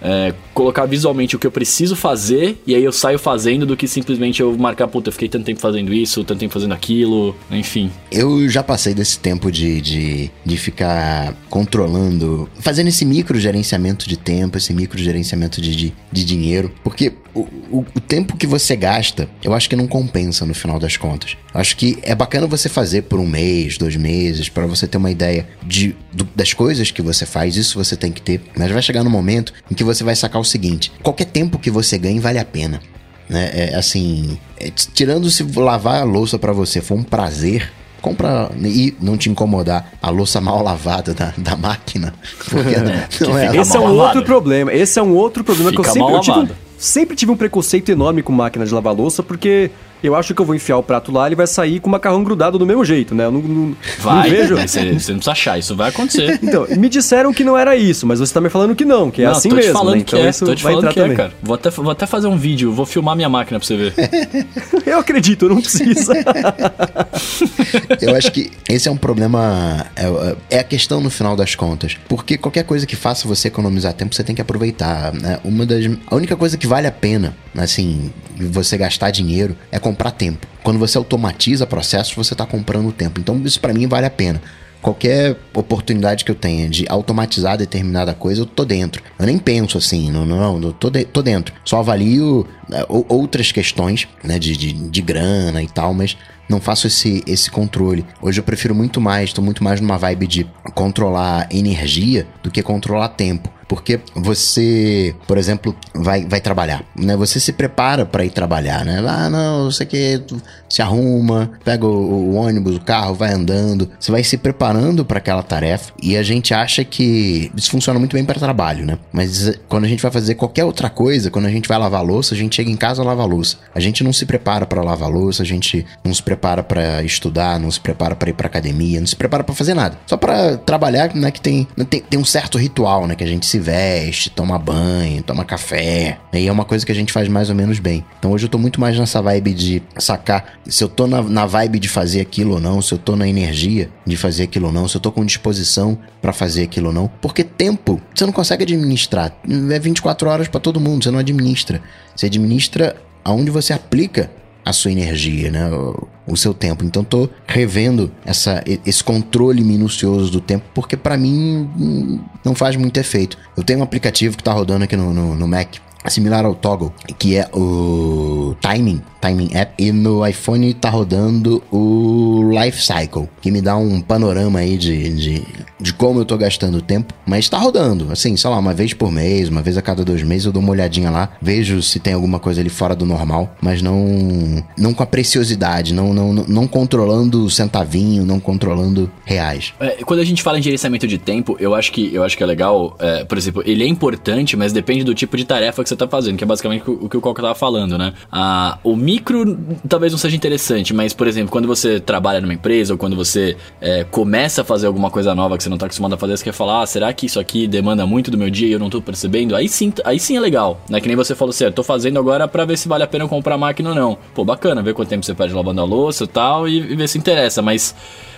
é, colocar visualmente o que eu preciso fazer e aí eu saio fazendo do que simplesmente eu marcar, puta, eu fiquei tanto tempo fazendo isso, tanto tempo fazendo aquilo, enfim. Eu já passei desse tempo de, de, de ficar controlando, fazendo esse micro gerenciamento de tempo, esse micro gerenciamento de, de, de dinheiro, porque o, o, o, tempo que você gasta, eu acho que não compensa no final das contas. Eu acho que é bacana você fazer por um mês, dois meses, para você ter uma ideia de, do, das coisas que você faz, isso você tem que ter, mas vai chegar no momento em que você vai sacar o seguinte: qualquer tempo que você ganhe vale a pena. Né? É, assim, é, tirando se lavar a louça para você for um prazer, compra e não te incomodar a louça mal lavada da, da máquina. Porque [LAUGHS] não é Esse é um outro problema. Esse é um outro problema Fica que eu sempre eu tive, sempre tive um preconceito enorme com máquina de lavar louça, porque eu acho que eu vou enfiar o prato lá e ele vai sair com o macarrão grudado do mesmo jeito, né? Eu não, não, vai, não vejo. Você, você não precisa achar, isso vai acontecer. [LAUGHS] Então, me disseram que não era isso, mas você tá me falando que não, que é não, assim tô mesmo. Te falando né? Então que é, isso tô te vai falando que é, também. cara. Vou até, vou até fazer um vídeo, vou filmar minha máquina pra você ver. [LAUGHS] eu acredito, não precisa. [LAUGHS] eu acho que esse é um problema. É, é, a questão no final das contas. Porque qualquer coisa que faça você economizar tempo, você tem que aproveitar. Né? Uma das. A única coisa que vale a pena, assim, você gastar dinheiro é comprar tempo. Quando você automatiza processos, você está comprando tempo. Então, isso para mim vale a pena. Qualquer oportunidade que eu tenha de automatizar determinada coisa, eu tô dentro. Eu nem penso assim, não, não, não tô, de, tô dentro. Só avalio né, outras questões, né, de, de, de grana e tal, mas não faço esse, esse controle. Hoje eu prefiro muito mais, estou muito mais numa vibe de controlar energia do que controlar tempo. Porque você, por exemplo, vai, vai trabalhar, né? Você se prepara para ir trabalhar, né? Ah, não, você que se arruma, pega o, o, ônibus, o carro, vai andando. Você vai se preparando para aquela tarefa e a gente acha que isso funciona muito bem para trabalho, né? Mas eh, quando a gente vai fazer qualquer outra coisa, quando a gente vai lavar louça, a gente chega em casa lava louça. A gente não se prepara para lavar louça, a gente não se prepara para estudar, não se prepara para ir para academia, não se prepara para fazer nada. Só para trabalhar, né, que tem, tem, tem um certo ritual, né, que a gente se se veste, toma banho, toma café. E é uma coisa que a gente faz mais ou menos bem. Então hoje eu tô muito mais nessa vibe de sacar se eu tô na, na vibe de fazer aquilo ou não, se eu tô na energia de fazer aquilo ou não, se eu tô com disposição para fazer aquilo ou não. Porque tempo você não consegue administrar. É 24 horas para todo mundo, você não administra. Você administra aonde você aplica a sua energia, né? O, o seu tempo. Então tô revendo essa, esse controle minucioso do tempo, porque para mim hum, não faz muito efeito. Eu tenho um aplicativo que tá rodando aqui no, no, no Mac, similar ao Toggle, que é o Timing Timing App. E no iPhone tá rodando o Life Cycle, que me dá um panorama aí de, de, de como eu tô gastando tempo. Mas tá rodando, assim, sei lá, uma vez por mês, uma vez a cada dois meses eu dou uma olhadinha lá, vejo se tem alguma coisa ali fora do normal, mas não, não com a preciosidade, não, não, não controlando centavinho, não controlando reais. É, quando a gente fala em gerenciamento de tempo, eu acho que, eu acho que é legal, é, por exemplo, ele é importante, mas depende do tipo de tarefa que você tá fazendo, que é basicamente o que o Coca tava falando, né? Ah, o micro talvez não seja interessante, mas, por exemplo, quando você trabalha numa empresa ou quando você é, começa a fazer alguma coisa nova que você não está acostumado a fazer, você quer falar, ah, será que isso aqui demanda muito do meu dia e eu não estou percebendo? Aí sim, aí sim é legal, né? Que nem você falou assim, estou fazendo agora para ver se vale a pena comprar máquina ou não. Pô, bacana, ver quanto tempo você perde lavando a louça e tal e, e ver se interessa, mas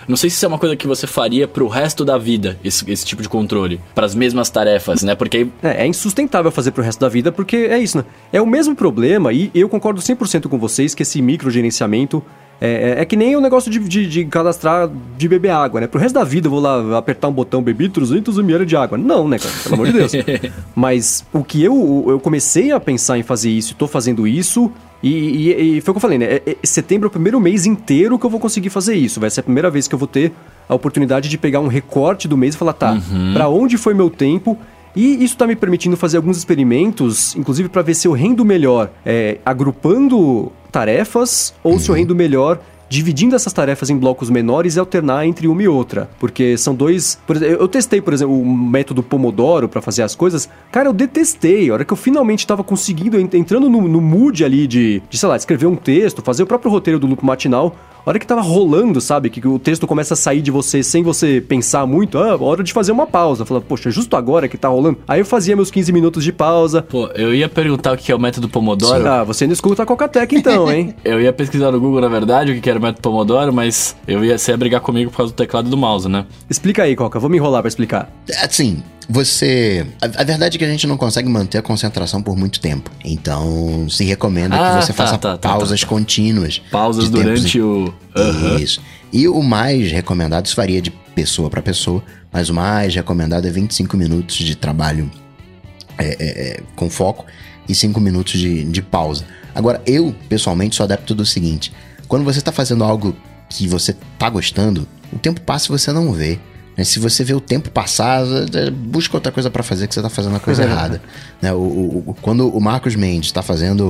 não sei se isso é uma coisa que você faria pro resto da vida, esse, esse tipo de controle. para as mesmas tarefas, né? Porque aí... é, é, insustentável fazer pro resto da vida, porque é isso, né? É o mesmo problema, e eu concordo 100% com vocês que esse microgerenciamento é, é, é, que nem o negócio de, de, de, cadastrar de beber água, né? Pro resto da vida eu vou lá apertar um botão, beber 300 ml de água. Não, né, cara? Pelo amor de Deus. [LAUGHS] Mas o que eu, eu comecei a pensar em fazer isso e tô fazendo isso e, e, e, foi o que eu falei, né? É, é, setembro é o primeiro mês inteiro que eu vou conseguir fazer isso. Vai ser a primeira vez que eu vou ter a oportunidade de pegar um recorte do mês e falar, tá, uhum. para onde foi meu tempo? E isso está me permitindo fazer alguns experimentos, inclusive para ver se eu rendo melhor é, agrupando tarefas ou uhum. se eu uhum. rendo melhor dividindo essas tarefas em blocos menores e alternar entre uma e outra. Porque são dois. eu testei, por exemplo, o método Pomodoro para fazer as coisas. Cara, eu detestei. A hora que eu finalmente estava conseguindo, entrando no, no mood ali de, de, sei lá, escrever um texto, fazer o próprio roteiro do loop matinal. A hora que tava rolando, sabe? Que o texto começa a sair de você sem você pensar muito. Ah, hora de fazer uma pausa. Fala, poxa, justo agora que tá rolando. Aí eu fazia meus 15 minutos de pausa. Pô, eu ia perguntar o que é o método Pomodoro. Ah, você não escuta a Coca-Tech então, hein? [LAUGHS] eu ia pesquisar no Google, na verdade, o que era o método Pomodoro, mas eu ia, você ia brigar comigo por causa do teclado e do mouse, né? Explica aí, Coca. Vou me enrolar pra explicar. Assim, você. A, a verdade é que a gente não consegue manter a concentração por muito tempo. Então, se recomenda Ah, que você tá, faça tá, tá, pausas tá, tá. contínuas. Pausas durante em- o. Aham. Isso. E o mais recomendado, isso varia de pessoa para pessoa, mas o mais recomendado é 25 minutos de trabalho é, é, é, com foco e 5 minutos de, de pausa. Agora, eu, pessoalmente, sou adepto do seguinte: quando você tá fazendo algo que você tá gostando, o tempo passa e você não vê. né? Se você vê o tempo passar, busca outra coisa pra fazer que você tá fazendo a coisa [LAUGHS] errada. né? O, o- o- quando o Marcos Mendes tá fazendo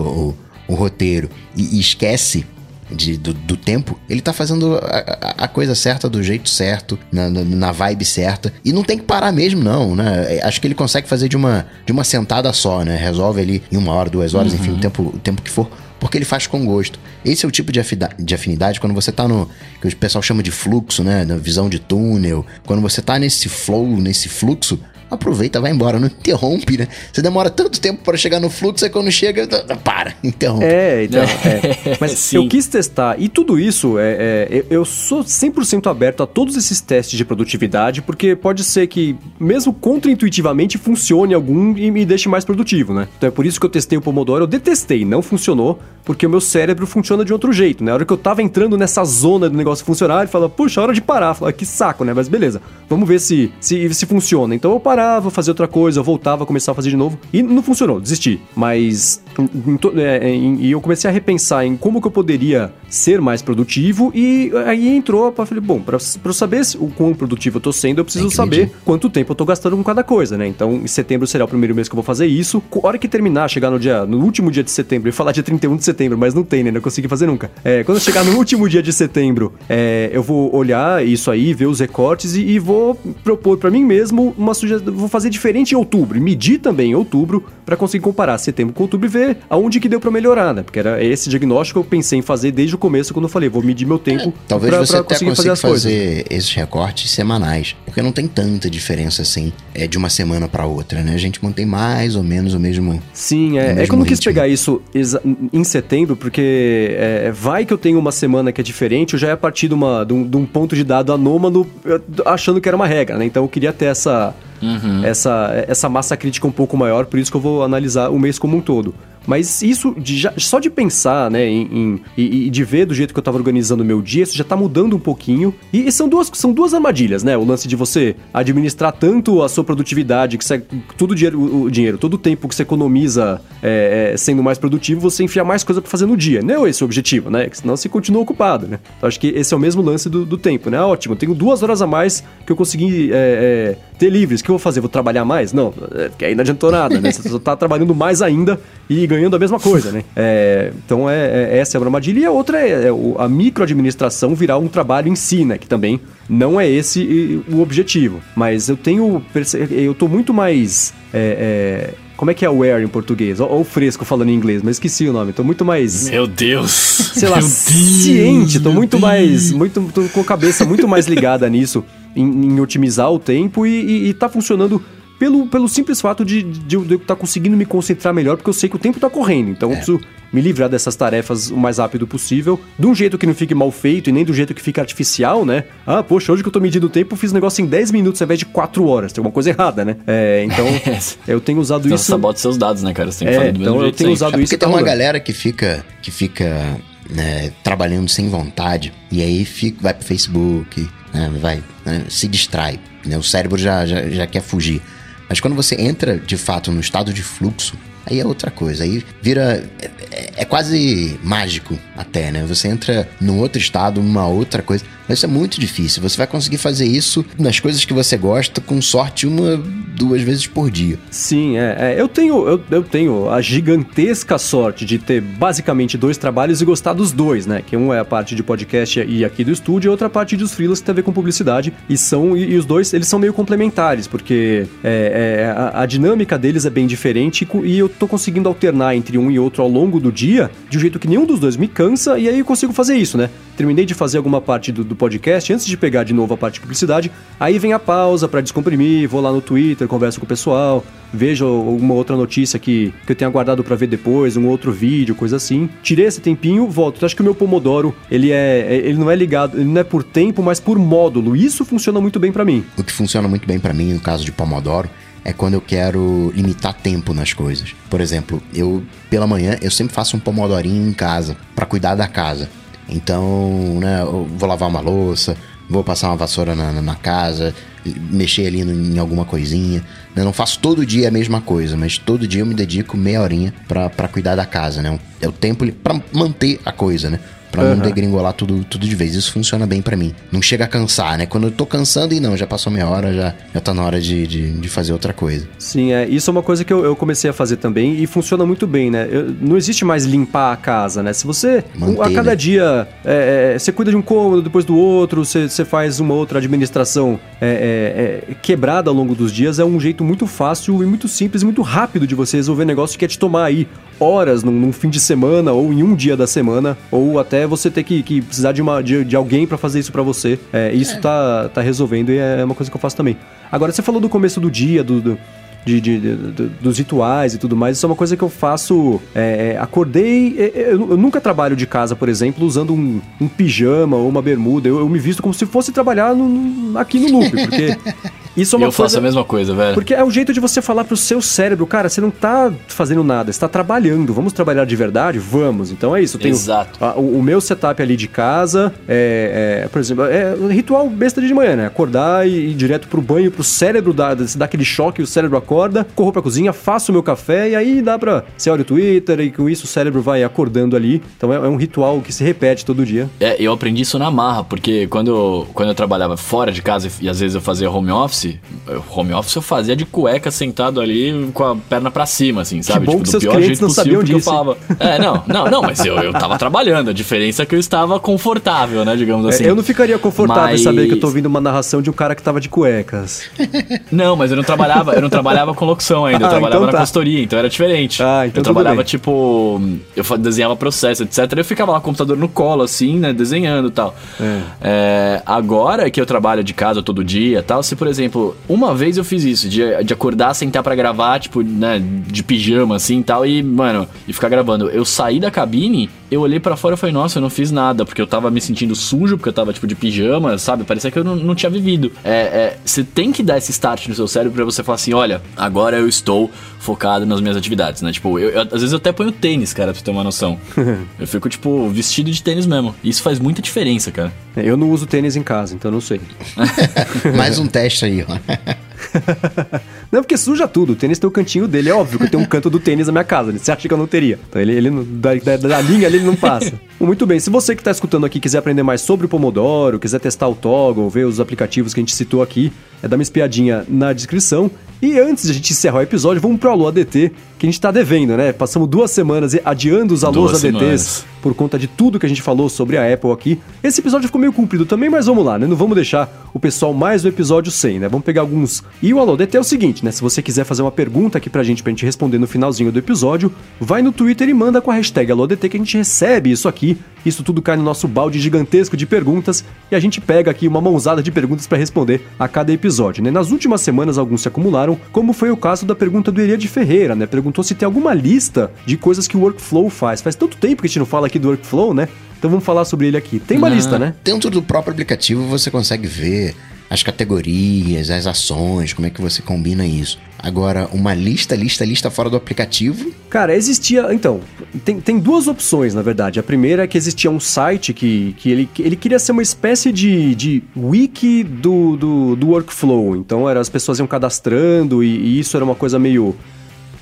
o, roteiro e, e esquece de- do, do tempo, ele tá fazendo a, a- coisa certa do jeito certo, na, na, na vibe certa. E não tem que parar mesmo, não, né? É, Acho que ele consegue fazer de uma, de uma sentada só, né? Resolve ali em uma hora, duas horas, enfim, o tempo, o tempo que for. Porque ele faz com gosto. Esse é o tipo de, de afinidade quando você tá no. que o pessoal chama de fluxo, né? Na visão de túnel. Quando você tá nesse flow, nesse fluxo, aproveita, vai embora, não interrompe, né? Você demora tanto tempo para chegar no fluxo, aí quando chega, para, [LAUGHS] interrompe. É, então. é. [LAUGHS] Mas Sim. eu quis testar. E tudo isso, é, é, eu- sou 100% aberto a todos esses testes de produtividade, porque pode ser que, mesmo contra-intuitivamente, funcione algum e me deixe mais produtivo, né? Então é por isso que eu testei o Pomodoro. Eu detestei, não funcionou, porque o meu cérebro funciona de outro jeito, né? A hora que eu tava entrando nessa zona do negócio funcionar, ele fala, puxa, hora de parar. Fala, que saco, né? Mas beleza, vamos ver se, se, se funciona. Então eu parava, fazia outra coisa, voltava, começava a fazer de novo. E não funcionou, desisti. Mas é, e eu comecei a repensar em como que eu poderia ser mais produtivo e aí entrou, eu falei, bom, pra eu saber o quão produtivo eu tô sendo, eu preciso saber medir. quanto tempo eu tô gastando com cada coisa, né? Então, em setembro será o primeiro mês que eu vou fazer isso. A hora que terminar, chegar no dia, no último dia de setembro, ia falar dia 31 de setembro, mas não tem, né? Não consegui fazer nunca. É, quando eu chegar no último dia de setembro, é, eu vou olhar isso aí, ver os recortes e, e vou propor pra mim mesmo uma sugestão. Vou fazer diferente em outubro, e medir também em outubro, pra conseguir comparar setembro com outubro e ver aonde que deu pra melhorar, né? Porque era esse diagnóstico que eu pensei em fazer desde o começo, quando eu falei, vou medir meu tempo Talvez pra, você pra até conseguir consiga fazer as coisas. fazer esses recortes semanais, porque não tem tanta diferença assim é, de uma semana pra outra, né? A gente mantém mais ou menos o mesmo. Sim, é, é mesmo que eu não quis pegar isso em setembro, porque é, vai que eu tenho uma semana que é diferente, eu já ia partir de, uma, de, um, de um ponto de dado anômalo achando que era uma regra, né? Então eu queria ter essa, essa, essa massa crítica um pouco maior, por isso que eu vou analisar o mês como um todo. Mas isso, de já- só de pensar, né, em, em- e, de ver do jeito que eu tava organizando o meu dia, isso já tá mudando um pouquinho. E, e são, duas, são duas armadilhas, né? O lance de você administrar tanto a sua produtividade, que você, todo o dinheiro, o, dinheiro, todo o tempo que você economiza é, é, sendo mais produtivo, você enfiar mais coisa pra fazer no dia. Não é esse o objetivo, né? Que senão você continua ocupado, né? Então acho que esse é o mesmo lance do, do tempo, né? Ah, Ótimo, tenho duas horas a mais que eu consegui é, é, ter livres. O que eu vou fazer? Vou trabalhar mais? Não, é, porque aí não adiantou nada, né? Você só tá trabalhando mais ainda e ganhando a mesma coisa, né? É, então é, é- essa é a armadilha. E a outra é, é a microadministração virar um trabalho em si, né? Que também não é esse o objetivo. Mas eu tenho. Eu tô muito mais. é, é, como é que é aware em português? Ou, ou fresco falando em inglês, mas esqueci o nome. Tô muito mais Meu Deus! sei lá, Deus, ciente, tô muito Deus. mais, muito, tô com a cabeça muito mais ligada nisso, em, em otimizar o tempo e, e, e tá funcionando pelo, pelo simples fato de, de eu estar conseguindo me concentrar melhor, porque eu sei que o tempo tá correndo, então eu preciso me livrar dessas tarefas o mais rápido possível, de um jeito que não fique mal feito e nem do jeito que fique artificial, né? Ah, poxa, hoje que eu tô medindo o tempo, eu fiz o negócio em 10 minutos ao invés de 4 horas, tem alguma coisa errada, né? É, então, [LAUGHS] eu tenho usado Então isso... você sabota seus dados, né, cara? Você tem que É, fazer do então mesmo eu jeito tenho usado É isso porque tá tem uma galera que fica, que fica né, trabalhando sem vontade e aí fica, vai pro Facebook, né, vai, né, se distrai. Né, o cérebro já, já, já quer fugir. Mas quando você entra de fato no estado de fluxo, aí é outra coisa. Aí vira. É, é- quase mágico até, né? Você entra num outro estado, numa outra coisa. Mas isso é muito difícil. Você vai conseguir fazer isso nas coisas que você gosta, com sorte, uma, duas vezes por dia. Sim, é, é, eu tenho eu, eu tenho a gigantesca sorte de ter basicamente dois trabalhos e gostar dos dois, né? Que um é a parte de podcast e aqui do estúdio, e outra parte dos freelas que tem a ver com publicidade. E são e, e os dois eles são meio complementares, porque é, é, a, a dinâmica deles é bem diferente e e eu eu tô conseguindo alternar entre um e outro ao longo do dia, de um jeito que nenhum dos dois me cansa, e aí eu consigo fazer isso, né? Terminei de fazer alguma parte do, do podcast, antes de pegar de novo a parte de publicidade, aí vem a pausa para descomprimir, vou lá no Twitter, converso com o pessoal, vejo alguma outra notícia que, que eu tenha guardado para ver depois, um outro vídeo, coisa assim. Tirei esse tempinho, volto. Então, acho que o meu Pomodoro, ele é, ele não é ligado, ele não é por tempo, mas por módulo. Isso funciona muito bem para mim. O que funciona muito bem para mim no caso de Pomodoro é quando eu quero limitar tempo nas coisas. Por exemplo, eu pela manhã eu sempre faço um pomodorinho em casa para cuidar da casa. Então, né, eu vou lavar uma louça, vou passar uma vassoura na, na casa, mexer ali em alguma coisinha. Eu não faço todo dia a mesma coisa, mas todo dia eu me dedico meia horinha para cuidar da casa, né? É o tempo para manter a coisa, né? Pra uhum. não degringolar tudo, tudo de vez. Isso funciona bem para mim. Não chega a cansar, né? Quando eu tô cansando e não, já passou meia hora, já, já tá na hora de, de, de fazer outra coisa. Sim, é. Isso é uma coisa que eu, eu comecei a fazer também e funciona muito bem, né? Eu, não existe mais limpar a casa, né? Se você, Manter, a cada né? dia, é, é, você cuida de um cômodo, depois do outro, você, você faz uma outra administração é, é, é, quebrada ao longo dos dias, é um jeito muito fácil e muito simples e muito rápido de você resolver negócio que é te tomar aí horas num, num fim de semana ou em um dia da semana, ou até você ter que, que precisar de, uma, de, de alguém para fazer isso para você. É, isso é. Tá, tá resolvendo e é uma coisa que eu faço também. Agora, você falou do começo do dia, do, do de, de, de, dos rituais e tudo mais. Isso é uma coisa que eu faço. É, é acordei. É, é, eu, eu, nunca trabalho de casa, por exemplo, usando um, um pijama ou uma bermuda. Eu, eu, me visto como se fosse trabalhar no, aqui no loop, porque [LAUGHS] Isso é uma eu coisa... faço a mesma coisa, velho. Porque é o jeito de você falar pro seu cérebro, cara, você não tá fazendo nada, você tá trabalhando. Vamos trabalhar de verdade? Vamos. Então é isso. Eu tenho Exato. A, o, o, meu setup ali de casa é, é, por exemplo, é ritual besta de manhã, né? Acordar e ir direto pro banho, pro cérebro dar, dar aquele choque, o cérebro acorda, corro pra cozinha, faço o meu café e aí dá pra. Você olha o Twitter e com isso o cérebro vai acordando ali. Então é, é um ritual que se repete todo dia. É, eu aprendi isso na marra, porque quando, quando eu trabalhava fora de casa e às vezes eu fazia home office, home office eu fazia de cueca sentado ali com a perna para cima, assim, sabe? Que bom tipo, que seus clientes não sabiam disso. Eu falava, é, não, não, não, mas eu, eu tava trabalhando. A diferença é que eu estava confortável, né, digamos é, assim. É, eu não ficaria confortável mas... em saber que eu tô ouvindo uma narração de um cara que tava de cuecas. Não, mas eu não trabalhava, eu não trabalhava com locução ainda, eu [LAUGHS] ah, trabalhava então tá. na consultoria, então era diferente. Ah, então eu trabalhava, tipo, eu desenhava processo, etc. Eu ficava lá com o computador no colo, assim, né, desenhando e tal. É. É, agora que eu trabalho de casa todo dia tal, se, por exemplo, uma vez eu fiz isso, de, de acordar, sentar para gravar, tipo, né, de pijama assim e tal, e, mano, e ficar gravando. Eu saí da cabine, eu olhei para fora e falei, nossa, eu não fiz nada, porque eu tava me sentindo sujo, porque eu tava, tipo, de pijama, sabe? Parecia que eu não, não tinha vivido. É, você é, tem que dar esse start no seu cérebro pra você falar assim, olha, agora eu estou focado nas minhas atividades, né? Tipo, eu, eu, às vezes eu até ponho tênis, cara, pra você ter uma noção. [LAUGHS] eu fico, tipo, vestido de tênis mesmo. Isso faz muita diferença, cara. Eu não uso tênis em casa, então não sei. [LAUGHS] Mais um teste aí, ó. [LAUGHS] não, porque suja tudo. O tênis tem o cantinho dele. É óbvio que eu tenho um canto do tênis na minha casa. Você acha que eu não teria? Então ele, ele da, da, da linha ali ele não passa. [LAUGHS] Muito bem. Se você que está escutando aqui quiser aprender mais sobre o Pomodoro, quiser testar o Toggle, ver os aplicativos que a gente citou aqui, é dar uma espiadinha na descrição. E antes de a gente encerrar o episódio, vamos pro Alô ADT, que a gente tá devendo, né? Passamos duas semanas adiando os Alôs duas ADTs semanas. por conta de tudo que a gente falou sobre a Apple aqui. Esse episódio ficou meio comprido também, mas vamos lá, né? Não vamos deixar o pessoal mais do episódio sem, né? Vamos pegar alguns. E o Alô ADT é o seguinte, né? Se você quiser fazer uma pergunta aqui pra gente, pra gente responder no finalzinho do episódio, vai no Twitter e manda com a hashtag AlôADT que a gente recebe isso aqui. Isso tudo cai no nosso balde gigantesco de perguntas e a gente pega aqui uma mãozada de perguntas para responder a cada episódio, né? Nas últimas semanas alguns se acumularam, como foi o caso da pergunta do de Ferreira, né? Perguntou se tem alguma lista de coisas que o Workflow faz. Faz tanto tempo que a gente não fala aqui do Workflow, né? Então vamos falar sobre ele aqui. Tem uma ah, lista, né? Dentro do próprio aplicativo você consegue ver as categorias, as ações, como é que você combina isso. Agora, uma lista, lista, lista fora do aplicativo? Cara, existia. Então, tem, tem duas opções, na verdade. A primeira é que existia um site que, que ele, ele queria ser uma espécie de, de wiki do, do, do workflow. Então, era, as pessoas iam cadastrando e, e isso era uma coisa meio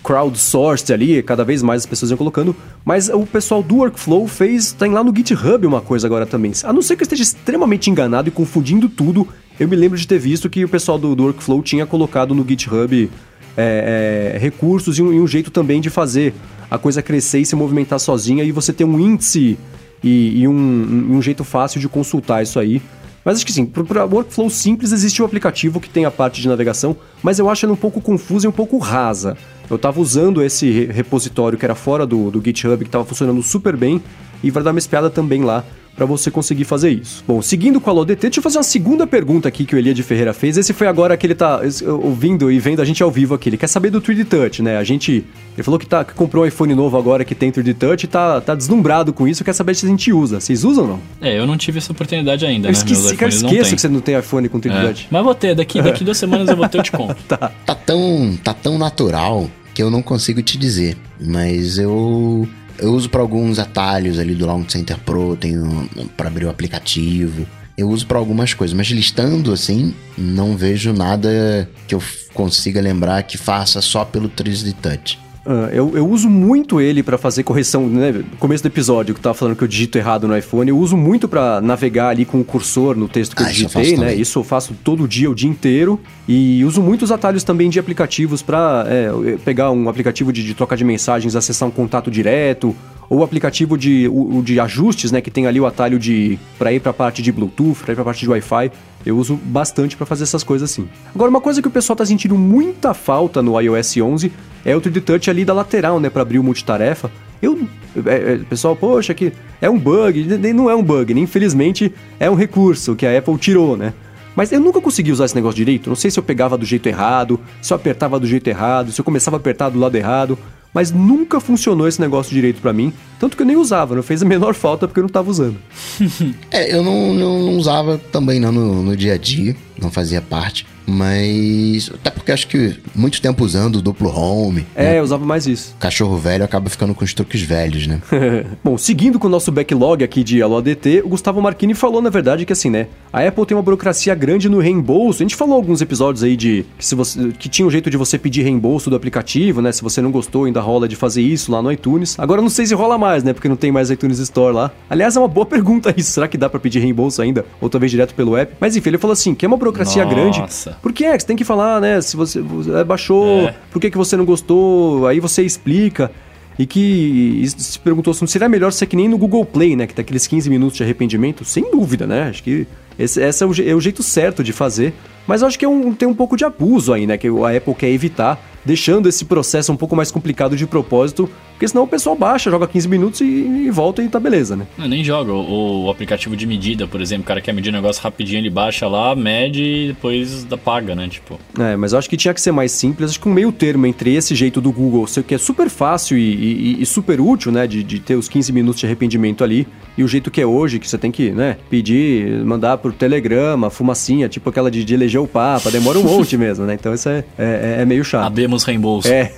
crowdsourced ali, cada vez mais as pessoas iam colocando, mas o pessoal do Workflow fez, tem lá no GitHub uma coisa agora também. A não ser que eu esteja extremamente enganado e confundindo tudo, eu me lembro de ter visto que o pessoal do, do Workflow tinha colocado no GitHub é, é, recursos e um, e um, jeito também de fazer a coisa crescer e se movimentar sozinha e você ter um índice e, e um, um, jeito fácil de consultar isso aí. Mas acho que sim, para workflow simples existe um aplicativo que tem a parte de navegação, mas eu acho ele um pouco confuso e um pouco rasa. Eu estava usando esse repositório que era fora do, do GitHub, que estava funcionando super bem, e vai dar uma espiada também lá para você conseguir fazer isso. Bom, seguindo com a LODT, deixa eu fazer uma segunda pergunta aqui que o Elia de Ferreira fez. Esse foi agora que ele tá ouvindo e vendo a gente ao vivo aqui. Ele quer saber do 3D Touch, né? A gente. Ele falou que, tá, que comprou um iPhone novo agora que tem 3D Touch e tá, tá deslumbrado com isso. Quer saber se a gente usa. Vocês usam ou não? É, eu não tive essa oportunidade ainda, eu né? Esqueci, cara, esqueço que você não tem iPhone com 3D é. Touch. Mas vou ter, daqui, daqui duas semanas eu vou ter, eu te [LAUGHS] conto. tá. Tá tão, tá tão natural que eu não consigo te dizer. Mas eu eu uso para alguns atalhos ali do Launch Center Pro, tenho para abrir o aplicativo. Eu uso para algumas coisas, mas listando assim, não vejo nada que eu consiga lembrar que faça só pelo 3D Touch. Uh, eu, eu, uso muito ele para fazer correção, né? No começo do episódio que eu tava falando que eu digito errado no iPhone, eu uso muito para navegar ali com o cursor no texto que ah, eu digitei, isso eu né? Isso eu faço todo dia, o dia inteiro. E uso muitos atalhos também de aplicativos para é, pegar um aplicativo de, de troca de mensagens, acessar um contato direto, ou o aplicativo de, o, de ajustes, né, que tem ali o atalho de para ir para a parte de Bluetooth, para ir para a parte de Wi-Fi. Eu uso bastante para fazer essas coisas assim. Agora, uma coisa que o pessoal está sentindo muita falta no iOS 11 é o 3D Touch ali da lateral, né, para abrir o multitarefa. Eu, é, é, pessoal, poxa, que é um bug, não é um bug, né? infelizmente é um recurso que a Apple tirou, né? Mas eu nunca consegui usar esse negócio direito. Não sei se eu pegava do jeito errado, se eu apertava do jeito errado, se eu começava a apertar do lado errado mas nunca funcionou esse negócio direito para mim. Tanto que eu nem usava, não fez a menor falta porque eu não tava usando. [LAUGHS] é, eu não, não, não, usava também não no, no dia a dia, não fazia parte. Mas. Até porque acho que muito tempo usando o duplo home. É, né? eu usava mais isso. Cachorro velho acaba ficando com os truques velhos, né? [LAUGHS] Bom, seguindo com o nosso backlog aqui de Alô ADT, o Gustavo Marquini falou, na verdade, que assim, né? A Apple tem uma burocracia grande no reembolso. A gente falou alguns episódios aí de que, se você, que tinha um jeito de você pedir reembolso do aplicativo, né? Se você não gostou, ainda rola de fazer isso lá no iTunes. Agora não sei se rola mais, né? Porque não tem mais iTunes Store lá. Aliás, é uma boa [LAUGHS] pergunta isso. Será que dá para pedir reembolso ainda? Ou talvez direto pelo app? Mas enfim, ele falou assim: que é uma burocracia Nossa. grande. Por que é? Você tem que falar, né? Se você é, baixou, é. por que, que você não gostou? Aí você explica. E que se perguntou se não seria melhor ser que nem no Google Play, né? Que tem aqueles 15 minutos de arrependimento. Sem dúvida, né? Acho que esse, esse é, o, é, o, jeito certo de fazer. Mas acho que é um, tem um pouco de abuso aí, né? Que a Apple quer evitar deixando esse processo um pouco mais complicado de propósito, porque senão o pessoal baixa, joga 15 minutos e, e volta e tá beleza, né? Não, nem joga. O, o, aplicativo de medida, por exemplo, o cara quer medir um negócio rapidinho, ele baixa lá, mede e depois paga, né? Tipo. É, mas eu acho que tinha que ser mais simples. Acho que um meio termo entre esse jeito do Google, que é super fácil e, e, e super útil, né? De, de ter os 15 minutos de arrependimento ali, e o jeito que é hoje, que você tem que, né, pedir, mandar por telegrama, fumacinha, tipo aquela de, de eleger o Papa, demora um monte mesmo, né? Então isso é, é, é meio chato. Abemos reembolso. É.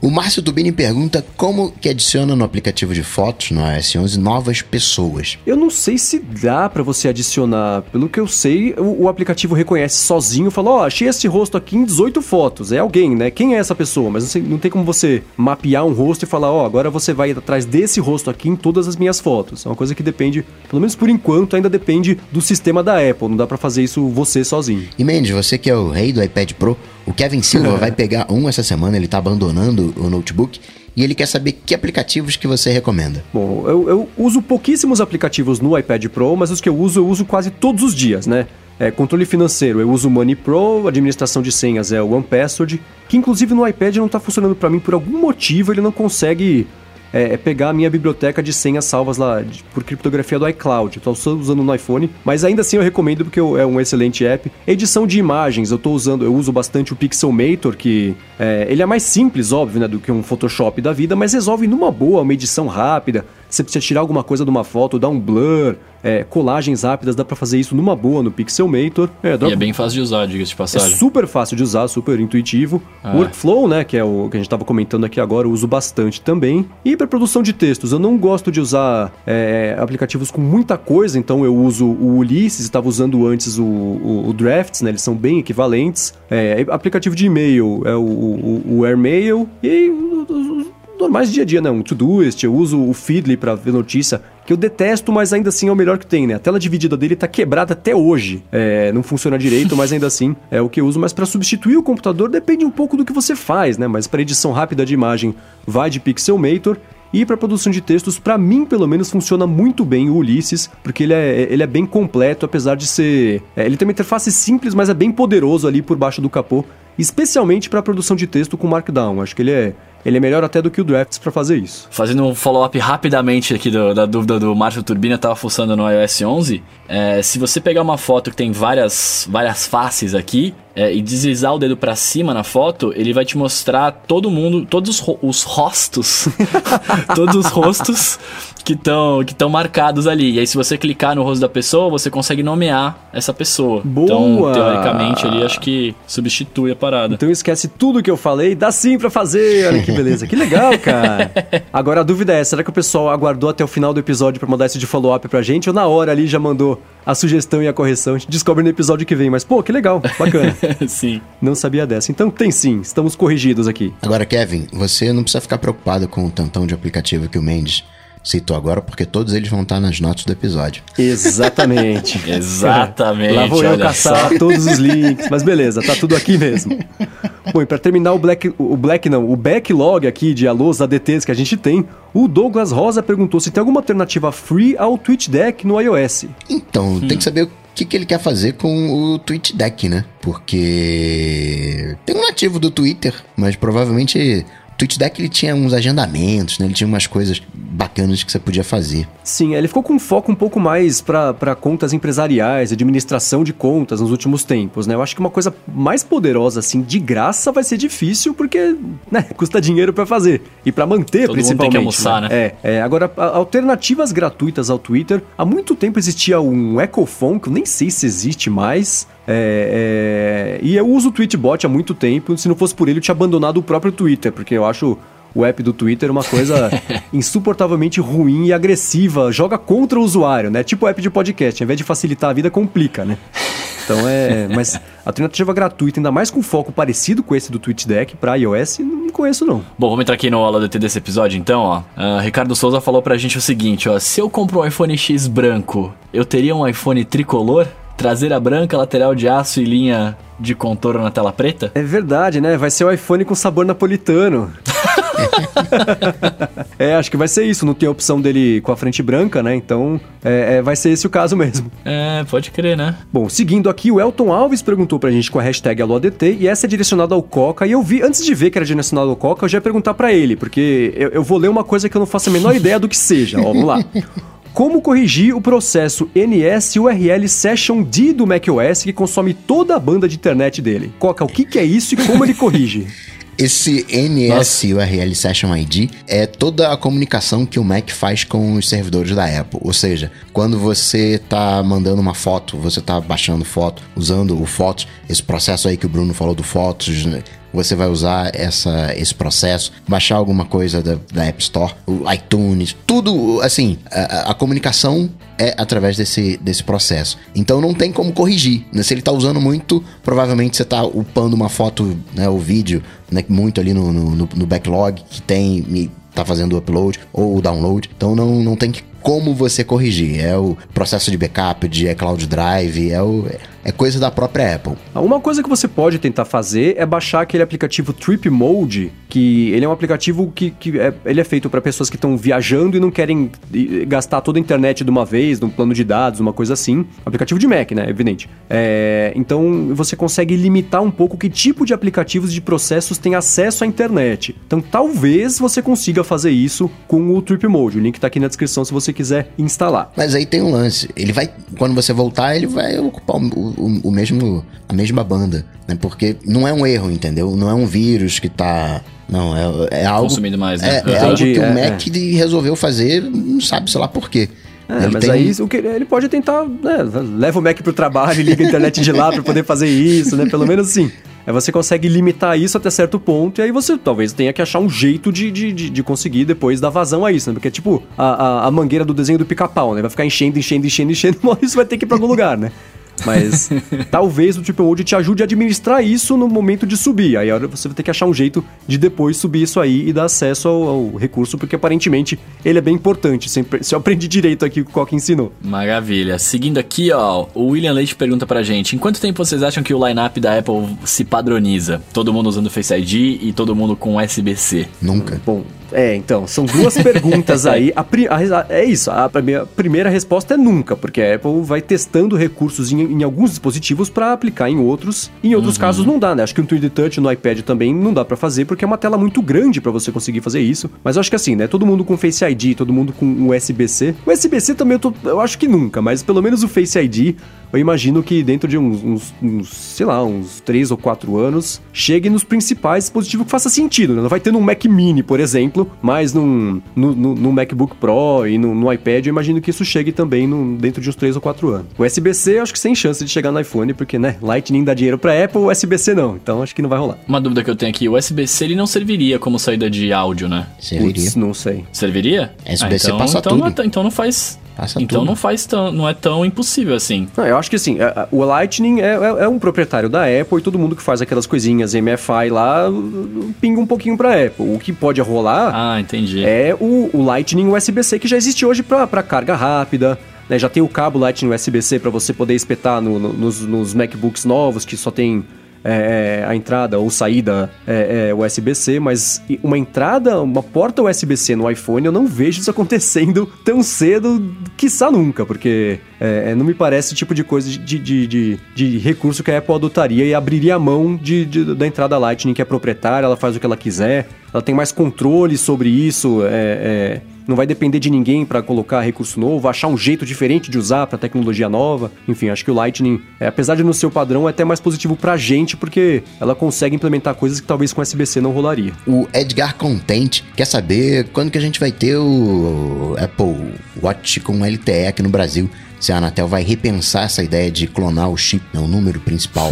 o Márcio Dubini pergunta como que adiciona no aplicativo de fotos, no iOS 11, novas pessoas. Eu não sei se dá para você adicionar. Pelo que eu sei, o, o aplicativo reconhece sozinho, fala, ó, oh, achei esse rosto aqui em 18 fotos. É alguém, né? Quem é essa pessoa? Mas não, sei, não tem como você mapear um rosto e falar, ó, oh, agora você vai atrás desse rosto aqui em todas as minhas fotos. É uma coisa que depende, pelo menos por enquanto, ainda depende do sistema da Apple. Não dá para fazer isso você sozinho. E Mendes, você que é o rei do iPad Pro, o Kevin Silva vai pegar um essa semana, ele tá abandonando o notebook e ele quer saber que aplicativos que você recomenda. Bom, eu, eu, uso pouquíssimos aplicativos no iPad Pro, mas os que eu uso, eu uso quase todos os dias, né? É, controle financeiro, eu uso o Money Pro, administração de senhas é o OnePassword, que inclusive no iPad não está funcionando para mim por algum motivo, ele não consegue é, é, pegar a minha biblioteca de senhas salvas lá de, por criptografia do iCloud. Estou usando no iPhone, mas ainda assim eu recomendo porque eu, é um excelente app. Edição de imagens, eu estou usando, eu uso bastante o Pixelmator, que é, ele é mais simples, óbvio, né, do que um Photoshop da vida, mas resolve numa boa uma edição rápida você precisa tirar alguma coisa de uma foto, dar um blur, é, colagens rápidas, dá para fazer isso numa boa no Pixelmator. É, dá... E é bem fácil de usar, diga-se de passagem. É super fácil de usar, super intuitivo. Ah. Workflow, né, que é o que a gente estava comentando aqui agora, eu uso bastante também. E para produção de textos, eu não gosto de usar é, aplicativos com muita coisa, então eu uso o Ulysses, estava usando antes o, o, o, Drafts, né, eles são bem equivalentes. É, aplicativo de e-mail é o, o, o AirMail e normais de dia a dia, né? Um Todoist, eu uso o Feedly para ver notícia, que eu detesto, mas ainda assim é o melhor que tem, né? A tela dividida dele tá quebrada até hoje. É, não funciona direito, mas ainda assim é o que eu uso. Mas para substituir o computador depende um pouco do que você faz, né? Mas para edição rápida de imagem vai de Pixelmator. E para produção de textos, para mim, pelo menos, funciona muito bem o Ulysses, porque ele é, ele é bem completo, apesar de ser. É, ele tem uma interface simples, mas é bem poderoso ali por baixo do capô, especialmente para produção de texto com Markdown. Acho que ele é ele é melhor até do que o Drafts para fazer isso. Fazendo um follow-up rapidamente aqui do, da dúvida do Márcio Turbina, tava fuçando no iOS 11. É, se você pegar uma foto que tem várias, várias faces aqui, é, e deslizar o dedo para cima na foto, ele vai te mostrar todo mundo, todos os, os rostos, [LAUGHS] todos os rostos que estão que marcados ali. E aí, se você clicar no rosto da pessoa, você consegue nomear essa pessoa. Boa! Então, teoricamente, ali acho que substitui a parada. Então esquece tudo que eu falei, dá sim para fazer. Olha que beleza, que legal, cara. [LAUGHS] Agora a dúvida é, será que o pessoal aguardou até o final do episódio para mandar isso de follow-up pra gente ou na hora ali já mandou a sugestão e a correção? A gente descobre no episódio que vem, mas pô, que legal, bacana. [LAUGHS] [LAUGHS] sim. Não sabia dessa. Então tem sim, estamos corrigidos aqui. Agora, Kevin, você não precisa ficar preocupado com o tantão de aplicativo que o Mendes citou agora, porque todos eles vão estar nas notas do episódio. Exatamente. [LAUGHS] Exatamente. Lá vou eu caçar só. todos os links, mas beleza, tá tudo aqui mesmo. Bom, e para terminar o Black, o Black não, o backlog aqui de alôs ADTs que a gente tem, o Douglas Rosa perguntou se tem alguma alternativa free ao TweetDeck no iOS. Então, hum. tem que saber o que, que ele quer fazer com o TweetDeck, né? Porque tem um nativo do Twitter, mas provavelmente TweetDeck ele tinha uns agendamentos, né? Ele tinha umas coisas bacanas que você podia fazer. Sim, ele ficou com um foco um pouco mais para contas empresariais, administração de contas nos últimos tempos, né? Eu acho que uma coisa mais poderosa, assim, de graça vai ser difícil, porque né, [LAUGHS] custa dinheiro para fazer. E para manter, Todo principalmente. Mundo tem que almoçar, né? né? É, é, agora, alternativas gratuitas ao Twitter. Há muito tempo existia um Ecophone, que eu nem sei se existe mais. É, é, e eu uso o Tweetbot há muito tempo. Se não fosse por ele, eu tinha abandonado o próprio Twitter, porque eu acho o app do Twitter uma coisa [LAUGHS] insuportavelmente ruim e agressiva, joga contra o usuário, né? Tipo o app de podcast, ao invés de facilitar a vida, complica, né? Então é. [LAUGHS] Mas alternativa gratuita, ainda mais com foco parecido com esse do TweetDeck para iOS, não conheço não. Bom, vamos entrar aqui no aula DT desse episódio então, ó. Uh, Ricardo Souza falou pra gente o seguinte, ó. Se eu compro um iPhone X branco, eu teria um iPhone tricolor? Traseira branca, lateral de aço e linha de contorno na tela preta? É verdade, né? Vai ser o iPhone com sabor napolitano. [LAUGHS] é, acho que vai ser isso. Não tem a opção dele com a frente branca, né? Então é, é, vai ser esse o caso mesmo. É, pode crer, né? Bom, seguindo aqui, o Elton Alves perguntou pra gente com a hashtag AloADT e essa é direcionada ao Coca. E eu vi, antes de ver que era direcionada ao Coca, eu já ia perguntar para ele, porque eu, eu vou ler uma coisa que eu não faço a menor ideia do que seja. Ó, vamos lá. Como corrigir o processo NS-URL Session D do macOS que consome toda a banda de internet dele? Coca, o que, que é isso e como ele corrige? [LAUGHS] Esse NS URL Session ID é toda a comunicação que o Mac faz com os servidores da Apple. Ou seja, quando você está mandando uma foto, você está baixando foto, usando o Fotos, esse processo aí que o Bruno falou do Fotos, né? Você vai usar essa, esse processo, baixar alguma coisa da, da App Store, o iTunes, tudo assim, a, a, comunicação é através desse, desse processo. Então não tem como corrigir. Né? Se ele está usando muito, provavelmente você está upando uma foto, né, o vídeo, né, muito ali no, no, no backlog que tem e tá fazendo o upload ou o download. Então não, não tem como você corrigir. É o processo de backup, de Cloud Drive, é o coisa da própria Apple. Uma coisa que você pode tentar fazer é baixar aquele aplicativo Trip Mode, que ele é um aplicativo que, que é, ele é feito para pessoas que estão viajando e não querem gastar toda a internet de uma vez, num plano de dados, uma coisa assim. Aplicativo de Mac, né? Evidente. É, então você consegue limitar um pouco que tipo de aplicativos de processos tem acesso à internet. Então talvez você consiga fazer isso com o Trip Mode. O link está aqui na descrição se você quiser instalar. Mas aí tem um lance. Ele vai, quando você voltar, ele vai ocupar o o, o mesmo, a mesma banda, né? Porque não é um erro, entendeu? Não é um vírus que tá não, é, é algo. Consumindo mais, né? É, é algo que o é, Mac é. resolveu fazer, não sabe, sei lá por quê. É, ele mas aí o que, ele pode tentar, né, leva o Mac pro trabalho, [LAUGHS] liga a internet de lá para poder fazer isso, né? Pelo menos assim. Aí você consegue limitar isso até certo ponto, e aí você talvez tenha que achar um jeito de, de, de, de conseguir depois dar vazão a isso, né? Porque é tipo a, a, a mangueira do desenho do pica-pau, né? Vai ficar enchendo, enchendo, enchendo, enchendo, mas [LAUGHS] isso vai ter que ir pra algum lugar, né? Mas [LAUGHS] talvez o Triple Mode te ajude a administrar isso no momento de subir. Aí você vai ter que achar um jeito de depois subir isso aí e dar acesso ao, ao recurso, porque aparentemente ele é bem importante. Sempre, se eu aprendi direito aqui com o Coca ensinou. Maravilha. Seguindo aqui, ó, o William Leite pergunta pra gente: em quanto tempo vocês acham que o lineup da Apple se padroniza? Todo mundo usando Face ID e todo mundo com USB-C? Nunca. Bom, É, então, são duas perguntas aí. A, a é isso, a primeira, primeira resposta é nunca, porque a Apple vai testando recursos em, em alguns dispositivos para aplicar em outros. Em outros casos não dá, né? Acho que o 3D Touch no iPad também não dá para fazer, porque é uma tela muito grande para você conseguir fazer isso. Mas eu acho que assim, né? Todo mundo com Face ID, todo mundo com USB-C. O USB-C também eu, tô- eu acho que nunca, mas pelo menos o Face ID eu imagino que dentro de uns, uns- uns, sei lá, uns 3 ou 4 anos, chegue nos principais dispositivos que faça sentido, né? Não vai ter num Mac Mini, por exemplo, mas num, no, no- no MacBook Pro e no, no iPad, eu imagino que isso chegue também num- dentro de uns 3 ou 4 anos. O USB-C, eu acho que sem chance de chegar no iPhone, porque, né, Lightning dá dinheiro pra Apple, USB-C não, então acho que não vai rolar. Uma dúvida que eu tenho aqui, o USB-C ele não serviria como saída de áudio, né? Serviria. Putz, não sei. Serviria? USB-C então, passa então Não é tudo. tão- então não faz... Passa então tudo. não faz tão... Não é tão impossível assim. Não, eu acho que assim, o Lightning é, é- é um proprietário da Apple e todo mundo que faz aquelas coisinhas MFI lá pinga um pouquinho pra Apple. O que pode rolar Ah, entendi. é o, o Lightning USB-C que já existe hoje pra pra carga rápida. né? Já tem o cabo Lightning USB-C pra você poder espetar no- no- nos, nos MacBooks novos que só tem é, é, a entrada ou saída é, é, USB-C, mas e- uma entrada, uma porta USB-C no iPhone, eu não vejo isso [LAUGHS] acontecendo tão cedo, quiçá nunca, porque é, é, não me parece o tipo de coisa de, de, de, de recurso que a Apple adotaria e abriria a mão de, de- da entrada Lightning, que é proprietária, ela faz o que ela quiser, ela tem mais controle sobre isso, é, é, não vai depender de ninguém para colocar recurso novo, achar um jeito diferente de usar para tecnologia nova. Enfim, acho que o Lightning, é, apesar de não ser o padrão, é até mais positivo pra gente, porque ela consegue implementar coisas que talvez com USB-C não rolaria. O Edgar Content quer saber quando que a gente vai ter o Apple Watch com LTE aqui no Brasil. Se a Anatel vai repensar essa ideia de clonar o chip, né, o número principal.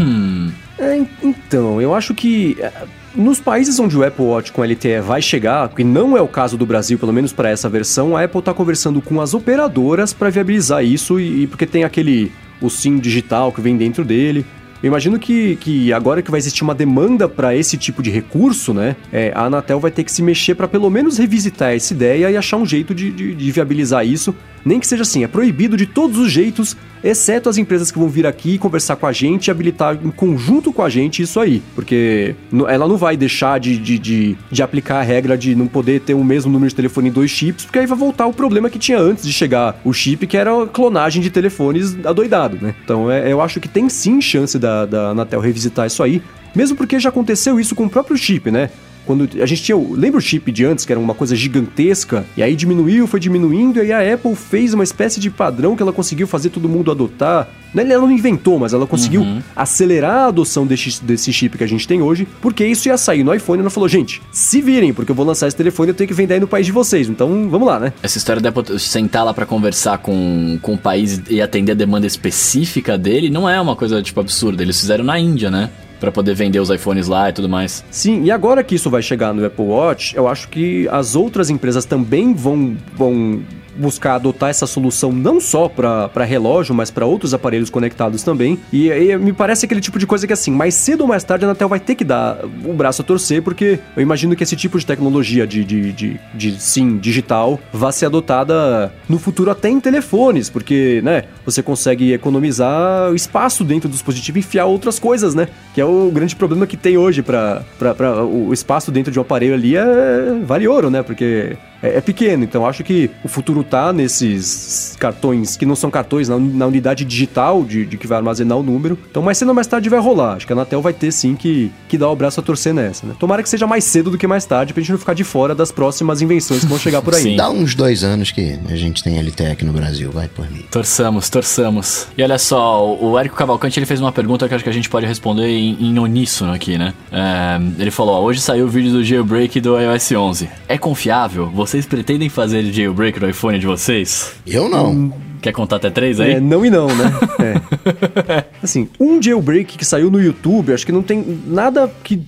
É, en- então, eu acho que é, nos países onde o Apple Watch com LTE vai chegar, que não é o caso do Brasil, pelo menos para essa versão, a Apple está conversando com as operadoras para viabilizar isso e, e porque tem aquele o SIM digital que vem dentro dele. Eu imagino que, que agora que vai existir uma demanda para esse tipo de recurso, né? é, a Anatel vai ter que se mexer para pelo menos revisitar essa ideia e achar um jeito de, de- de viabilizar isso. Nem que seja assim, é proibido de todos os jeitos, exceto as empresas que vão vir aqui conversar com a gente e habilitar em conjunto com a gente isso aí. Porque ela não vai deixar de, de, de, de aplicar a regra de não poder ter o mesmo número de telefone em dois chips, porque aí vai voltar o problema que tinha antes de chegar o chip, que era a clonagem de telefones adoidado, né? Então é, eu acho que tem sim chance da, da Anatel revisitar isso aí, mesmo porque já aconteceu isso com o próprio chip, né? Quando a gente tinha. Lembra o chip de antes, que era uma coisa gigantesca? E aí diminuiu, foi diminuindo, e aí a Apple fez uma espécie de padrão que ela conseguiu fazer todo mundo adotar. Né, Ela não inventou, mas ela conseguiu acelerar a adoção desse, desse chip que a gente tem hoje, porque isso ia sair no iPhone ela falou: gente, se virem, porque eu vou lançar esse telefone e eu tenho que vender aí no país de vocês. Então vamos lá, né? Essa história da Apple sentar lá pra conversar com, com o país e atender a demanda específica dele não é uma coisa, tipo, absurda. Eles fizeram na Índia, né? Pra poder vender os iPhones lá e tudo mais. Sim, e agora que isso vai chegar no Apple Watch, eu acho que as outras empresas também vão, vão buscar adotar essa solução não só para relógio, mas para outros aparelhos conectados também. E, me parece aquele tipo de coisa que assim, mais cedo ou mais tarde a Anatel vai ter que dar o braço a torcer, porque eu imagino que esse tipo de tecnologia de, de, de, de SIM digital vai ser adotada no futuro até em telefones, porque, né, você consegue economizar espaço dentro do dispositivo e enfiar outras coisas, né? Que é o grande problema que tem hoje para o espaço dentro de um aparelho ali é vale ouro, né? Porque é, é pequeno, então acho que o futuro tá nesses cartões que não são cartões, na, na unidade digital de, de que vai armazenar o número. Então mais cedo ou mais tarde vai rolar. Acho que a Anatel vai ter sim que, que dar o braço a torcer nessa, né? Tomara que seja mais cedo do que mais tarde, pra gente não ficar de fora das próximas invenções que vão chegar por aí. Sim. Dá uns dois anos que a gente tem LTE aqui no Brasil, vai por mim. Torçamos, torçamos. E olha só, o Érico Cavalcante ele fez uma pergunta que acho que a gente pode responder em, em uníssono aqui, né? É, ele falou: ó, hoje saiu o vídeo do jailbreak do iOS 11. É confiável? Vocês pretendem fazer jailbreak no iPhone de vocês? Eu não. Quer contar até três aí? É, não e não, né? [LAUGHS] É. Assim, um jailbreak que saiu no YouTube, acho que não tem nada que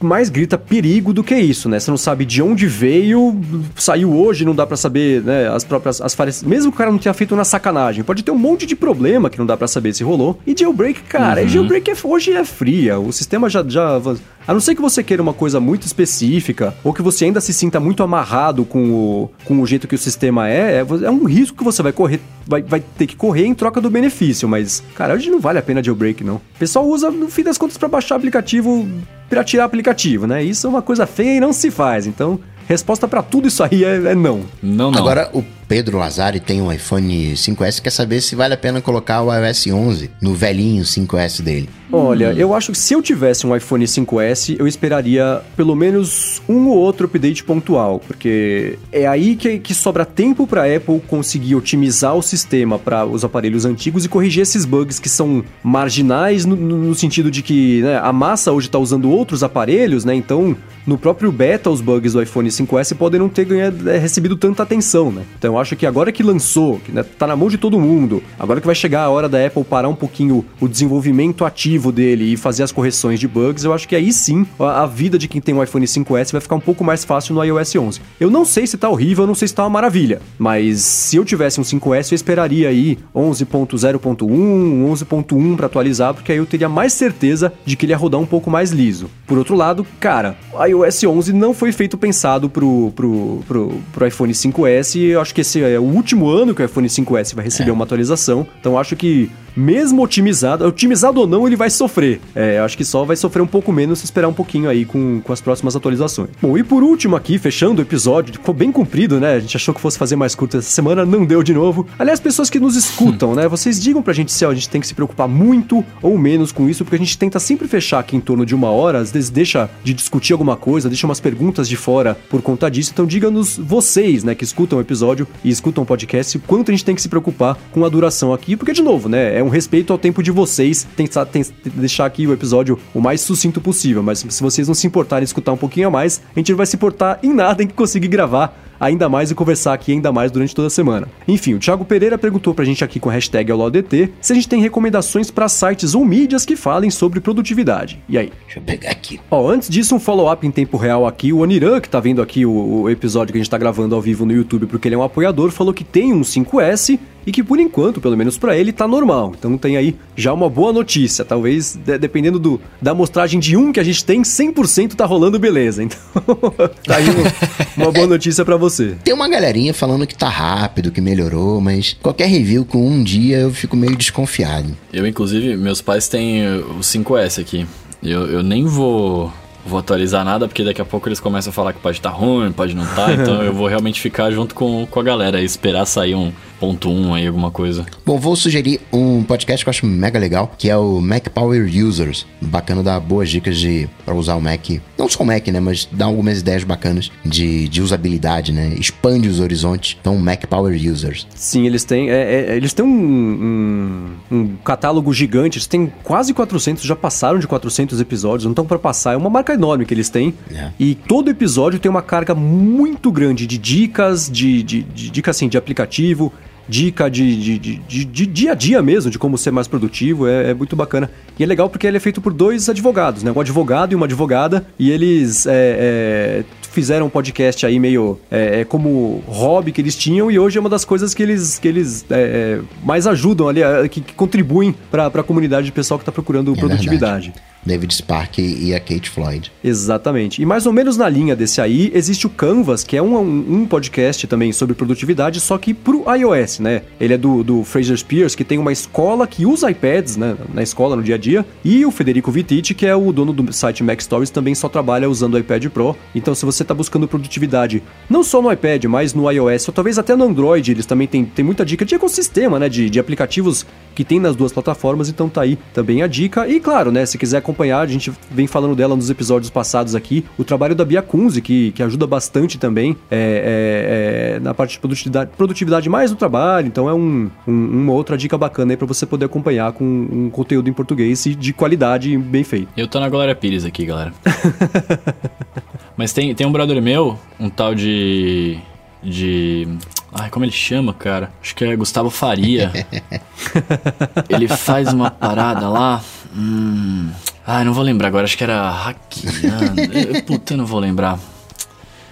mais grita perigo do que isso, né? Você não sabe de onde veio, saiu hoje, não dá pra saber, né? As próprias as falhas. Mesmo que o cara não tenha feito na sacanagem, pode ter um monte de problema que não dá pra saber se rolou. E jailbreak, cara, jailbreak é, hoje é fria. O sistema já, já. A não ser que você queira uma coisa muito específica, ou que você ainda se sinta muito amarrado com o, com o jeito que o sistema é, é, é um risco que você vai correr, vai, vai ter que correr em troca do benefício, mas, cara, hoje não vale a pena jailbreak, não. O pessoal usa, no fim das contas, pra baixar aplicativo, piratear aplicativo, né? Isso é uma coisa feia e não se faz, então resposta para tudo isso aí é, é não. Não, não. Agora, o Pedro Lazari tem um iPhone 5S quer saber se vale a pena colocar o iOS 11 no velhinho 5S dele. Olha, eu acho que se eu tivesse um iPhone 5S, eu esperaria pelo menos um ou outro update pontual, porque é aí que, que sobra tempo para Apple conseguir otimizar o sistema para os aparelhos antigos e corrigir esses bugs que são marginais no, no sentido de que né, a massa hoje está usando outros aparelhos, né? Então, no próprio beta, os bugs do iPhone 5S podem não ter ganhado, é, recebido tanta atenção, né? Então, eu acho que agora que lançou, que né, tá na mão de todo mundo, agora que vai chegar a hora da Apple parar um pouquinho o desenvolvimento ativo dele e fazer as correções de bugs, eu acho que aí sim a, a vida de quem tem um iPhone 5S vai ficar um pouco mais fácil no iOS 11. Eu não sei se tá horrível, eu não sei se tá uma maravilha, mas se eu tivesse um 5S, eu esperaria aí 11.0.1, 11.1 para atualizar, porque aí eu teria mais certeza de que ele ia rodar um pouco mais liso. Por outro lado, cara, o iOS 11 não foi feito pensado pro, pro, pro, pro iPhone 5S, eu acho que esse é o último ano que o iPhone 5S vai receber é. uma atualização, então acho que mesmo otimizado, otimizado ou não, ele vai sofrer. É, acho que só vai sofrer um pouco menos se esperar um pouquinho aí com, com as próximas atualizações. Bom, e por último aqui, fechando o episódio, ficou bem comprido, né? A gente achou que fosse fazer mais curto essa semana, não deu de novo. Aliás, pessoas que nos escutam, né? Vocês digam pra gente se ó, a gente tem que se preocupar muito ou menos com isso, porque a gente tenta sempre fechar aqui em torno de uma hora, às vezes deixa de discutir alguma coisa, deixa umas perguntas de fora por conta disso. Então diga-nos vocês, né, que escutam o episódio e escutam o podcast, quanto a gente tem que se preocupar com a duração aqui, porque de novo, né, é um respeito ao tempo de vocês, tentar, tentar deixar aqui o episódio o mais sucinto possível, mas se vocês não se importarem em escutar um pouquinho a mais, a gente não vai se importar em nada em conseguir gravar ainda mais e conversar aqui ainda mais durante toda a semana. Enfim, o Thiago Pereira perguntou pra gente aqui com a hashtag AulaDT se a gente tem recomendações para sites ou mídias que falem sobre produtividade. E aí? Deixa eu pegar aqui. Ó, antes disso, um follow-up em tempo real aqui. O Aniran, que tá vendo aqui o, o, episódio que a gente tá gravando ao vivo no YouTube porque ele é um apoiador, falou que tem um 5S e que por enquanto, pelo menos para ele, tá normal. Então tem aí já uma boa notícia. Talvez, de, dependendo do, da amostragem de um que a gente tem, 100% tá rolando beleza. [LAUGHS] Então, tá aí uma, uma boa notícia para você você? Tem uma galerinha falando que tá rápido, que melhorou, mas qualquer review com um dia eu fico meio desconfiado. Eu, inclusive, meus pais têm o 5S aqui. Eu, eu nem vou vou atualizar nada, porque daqui a pouco eles começam a falar que pode estar tá ruim, pode não estar, tá, [LAUGHS] então eu vou realmente ficar junto com, com a galera e esperar sair um, ponto um aí, alguma coisa. Bom, vou sugerir um podcast que eu acho mega legal, que é o Mac Power Users. Bacana dar boas dicas de para usar o Mac. Não só o Mac, né? Mas dá algumas ideias bacanas de, de usabilidade, né? Expande os horizontes. Então, Mac Power Users. Sim, eles têm, é, é, eles têm um, um, um, catálogo gigante. Eles têm quase 400, já passaram de 400 episódios. Não estão para passar. É uma marca enorme que eles têm. É. E todo episódio tem uma carga muito grande de dicas, de, de, de dicas assim, de aplicativo dica de, de, de, de, dia a dia mesmo, de como ser mais produtivo, é, é, muito bacana. E é legal porque ele é feito por dois advogados, né? Um advogado e uma advogada, e eles é, é, fizeram um podcast aí meio é, é, como hobby que eles tinham, e hoje é uma das coisas que eles, que eles é, mais ajudam ali, que, que contribuem para a comunidade de pessoal que está procurando produtividade. Verdade. David Spark e a Kate Floyd. Exatamente. E mais ou menos na linha desse aí, existe o Canvas, que é um, um podcast também sobre produtividade, só que pro iOS, né? Ele é do, do Fraser Spears, que tem uma escola que usa iPads, né? Na escola, no dia a dia. E o Federico Vittiti, que é o dono do site Mac Stories, também só trabalha usando o iPad Pro. Então, se você está buscando produtividade, não só no iPad, mas no iOS, ou talvez até no Android, eles também têm, têm muita dica de ecossistema, né? De, de aplicativos que tem nas duas plataformas, então tá aí também a dica. E claro, né? Se quiser acompanhar, a gente vem falando dela nos episódios passados aqui. O trabalho da Bia Kunze, que, que ajuda bastante também é, é, é, na parte de produtividade, produtividade mais no trabalho. Então é um, um, uma outra dica bacana aí para você poder acompanhar com um conteúdo em português e de qualidade bem feito. Eu tô na Glória Pires aqui, galera. [LAUGHS] Mas tem, tem um brother meu, um tal de. de. Ai, como ele chama, cara? Acho que é Gustavo Faria. [LAUGHS] ele faz uma parada lá. Hum, ah, não vou lembrar agora, acho que era hackeando. Puta, eu não vou lembrar.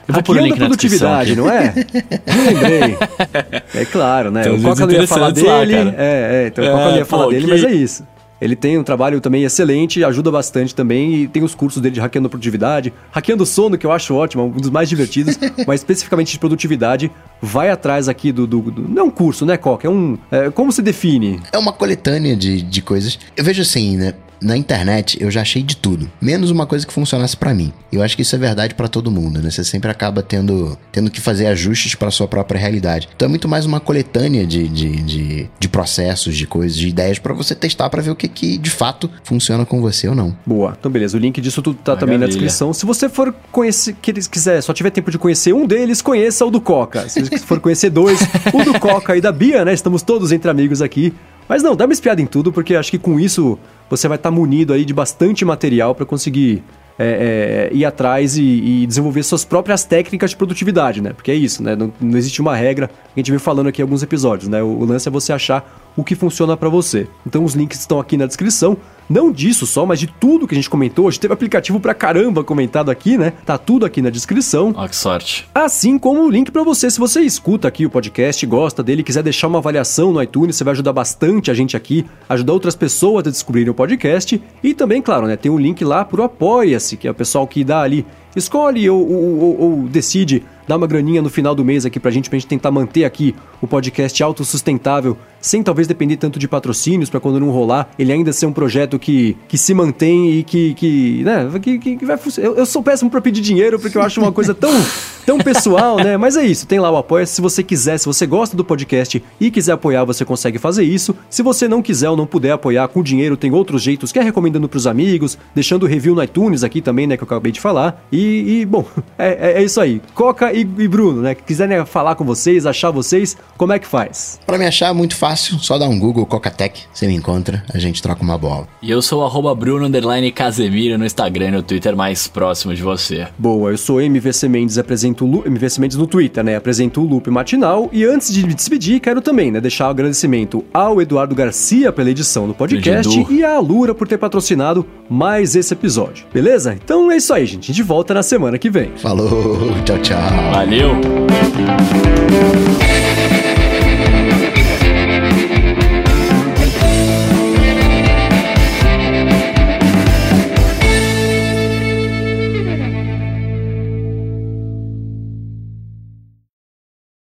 Eu vou pôr o link produtividade, não é? [LAUGHS] Não lembrei. É claro, né? Então, o Coca não ia falar dele. Lá, é, é, então o Coca não ia falar pô, dele, que... mas é isso. Ele tem um trabalho também excelente, ajuda bastante também e tem os cursos dele de hackeando produtividade, hackeando sono, que eu acho ótimo, um dos mais divertidos, [LAUGHS] mas especificamente de produtividade. Vai atrás aqui do. do, do não é um curso, né, Coca? É um. É, como se define? É uma coletânea de, de coisas. Eu vejo assim, né? Na internet eu já achei de tudo, menos uma coisa que funcionasse para mim. Eu acho que isso é verdade para todo mundo, né? Você sempre acaba tendo, tendo que fazer ajustes para sua própria realidade. Então é muito mais uma coletânea de, de, de, de processos, de coisas, de ideias para você testar para ver o que, que de fato funciona com você ou não. Boa. Então beleza, o link disso tudo tá Maravilha. também na descrição. Se você for conhecer, que eles quiser, só tiver tempo de conhecer um deles, conheça o do Coca. Se for conhecer dois, o do Coca e da Bia, né? Estamos todos entre amigos aqui. Mas não, dá uma espiada em tudo, porque acho que com isso você vai estar tá munido aí de bastante material para conseguir é, é, ir atrás e, e, desenvolver suas próprias técnicas de produtividade, né? Porque é isso, né? Não, não existe uma regra, a gente vem falando aqui em alguns episódios, né? O, o lance é você achar o que funciona para você. Então os links estão aqui na descrição. Não disso só, mas de tudo que a gente comentou. Hoje teve aplicativo pra caramba comentado aqui, né? Tá tudo aqui na descrição. Ó, que sorte. Assim como o link para você, se você escuta aqui o podcast, gosta dele, quiser deixar uma avaliação no iTunes, você vai ajudar bastante a gente aqui, ajudar outras pessoas a descobrirem o podcast. E também, claro, né, tem um link lá pro Apoia-se, que é o pessoal que dá ali, escolhe ou, ou, ou, ou decide dar uma graninha no final do mês aqui pra gente, pra gente tentar manter aqui o podcast autossustentável sem talvez depender tanto de patrocínios para quando não rolar, ele ainda ser um projeto que, que se mantém e que, que né, que, que, vai. Eu, eu, sou péssimo para pedir dinheiro porque eu acho uma coisa tão, [LAUGHS] tão pessoal, né? Mas é isso, tem lá o apoia se você quiser, se você gosta do podcast e quiser apoiar, você consegue fazer isso. Se você não quiser ou não puder apoiar com dinheiro, tem outros jeitos, quer recomendando pros amigos, deixando review no iTunes aqui também, né, que eu acabei de falar. E, e bom, [LAUGHS] é, é, é, isso aí. Coca e, e Bruno, né, que quiserem falar com vocês, achar vocês, como é que faz? Para me achar, muito fácil só dá um Google Cocatec, você me encontra, a gente troca uma bola. E eu sou o Bruno Casemiro no Instagram e no Twitter mais próximo de você. Boa, eu sou MVC Mendes, apresento o MVC Mendes no Twitter, né? Apresento o Loop Matinal. E antes de me despedir, quero também, né, deixar o um agradecimento ao Eduardo Garcia pela edição do podcast e à Alura por ter patrocinado mais esse episódio. Beleza? Então é isso aí, gente. A gente volta na semana que vem. Falou, tchau, tchau. Valeu.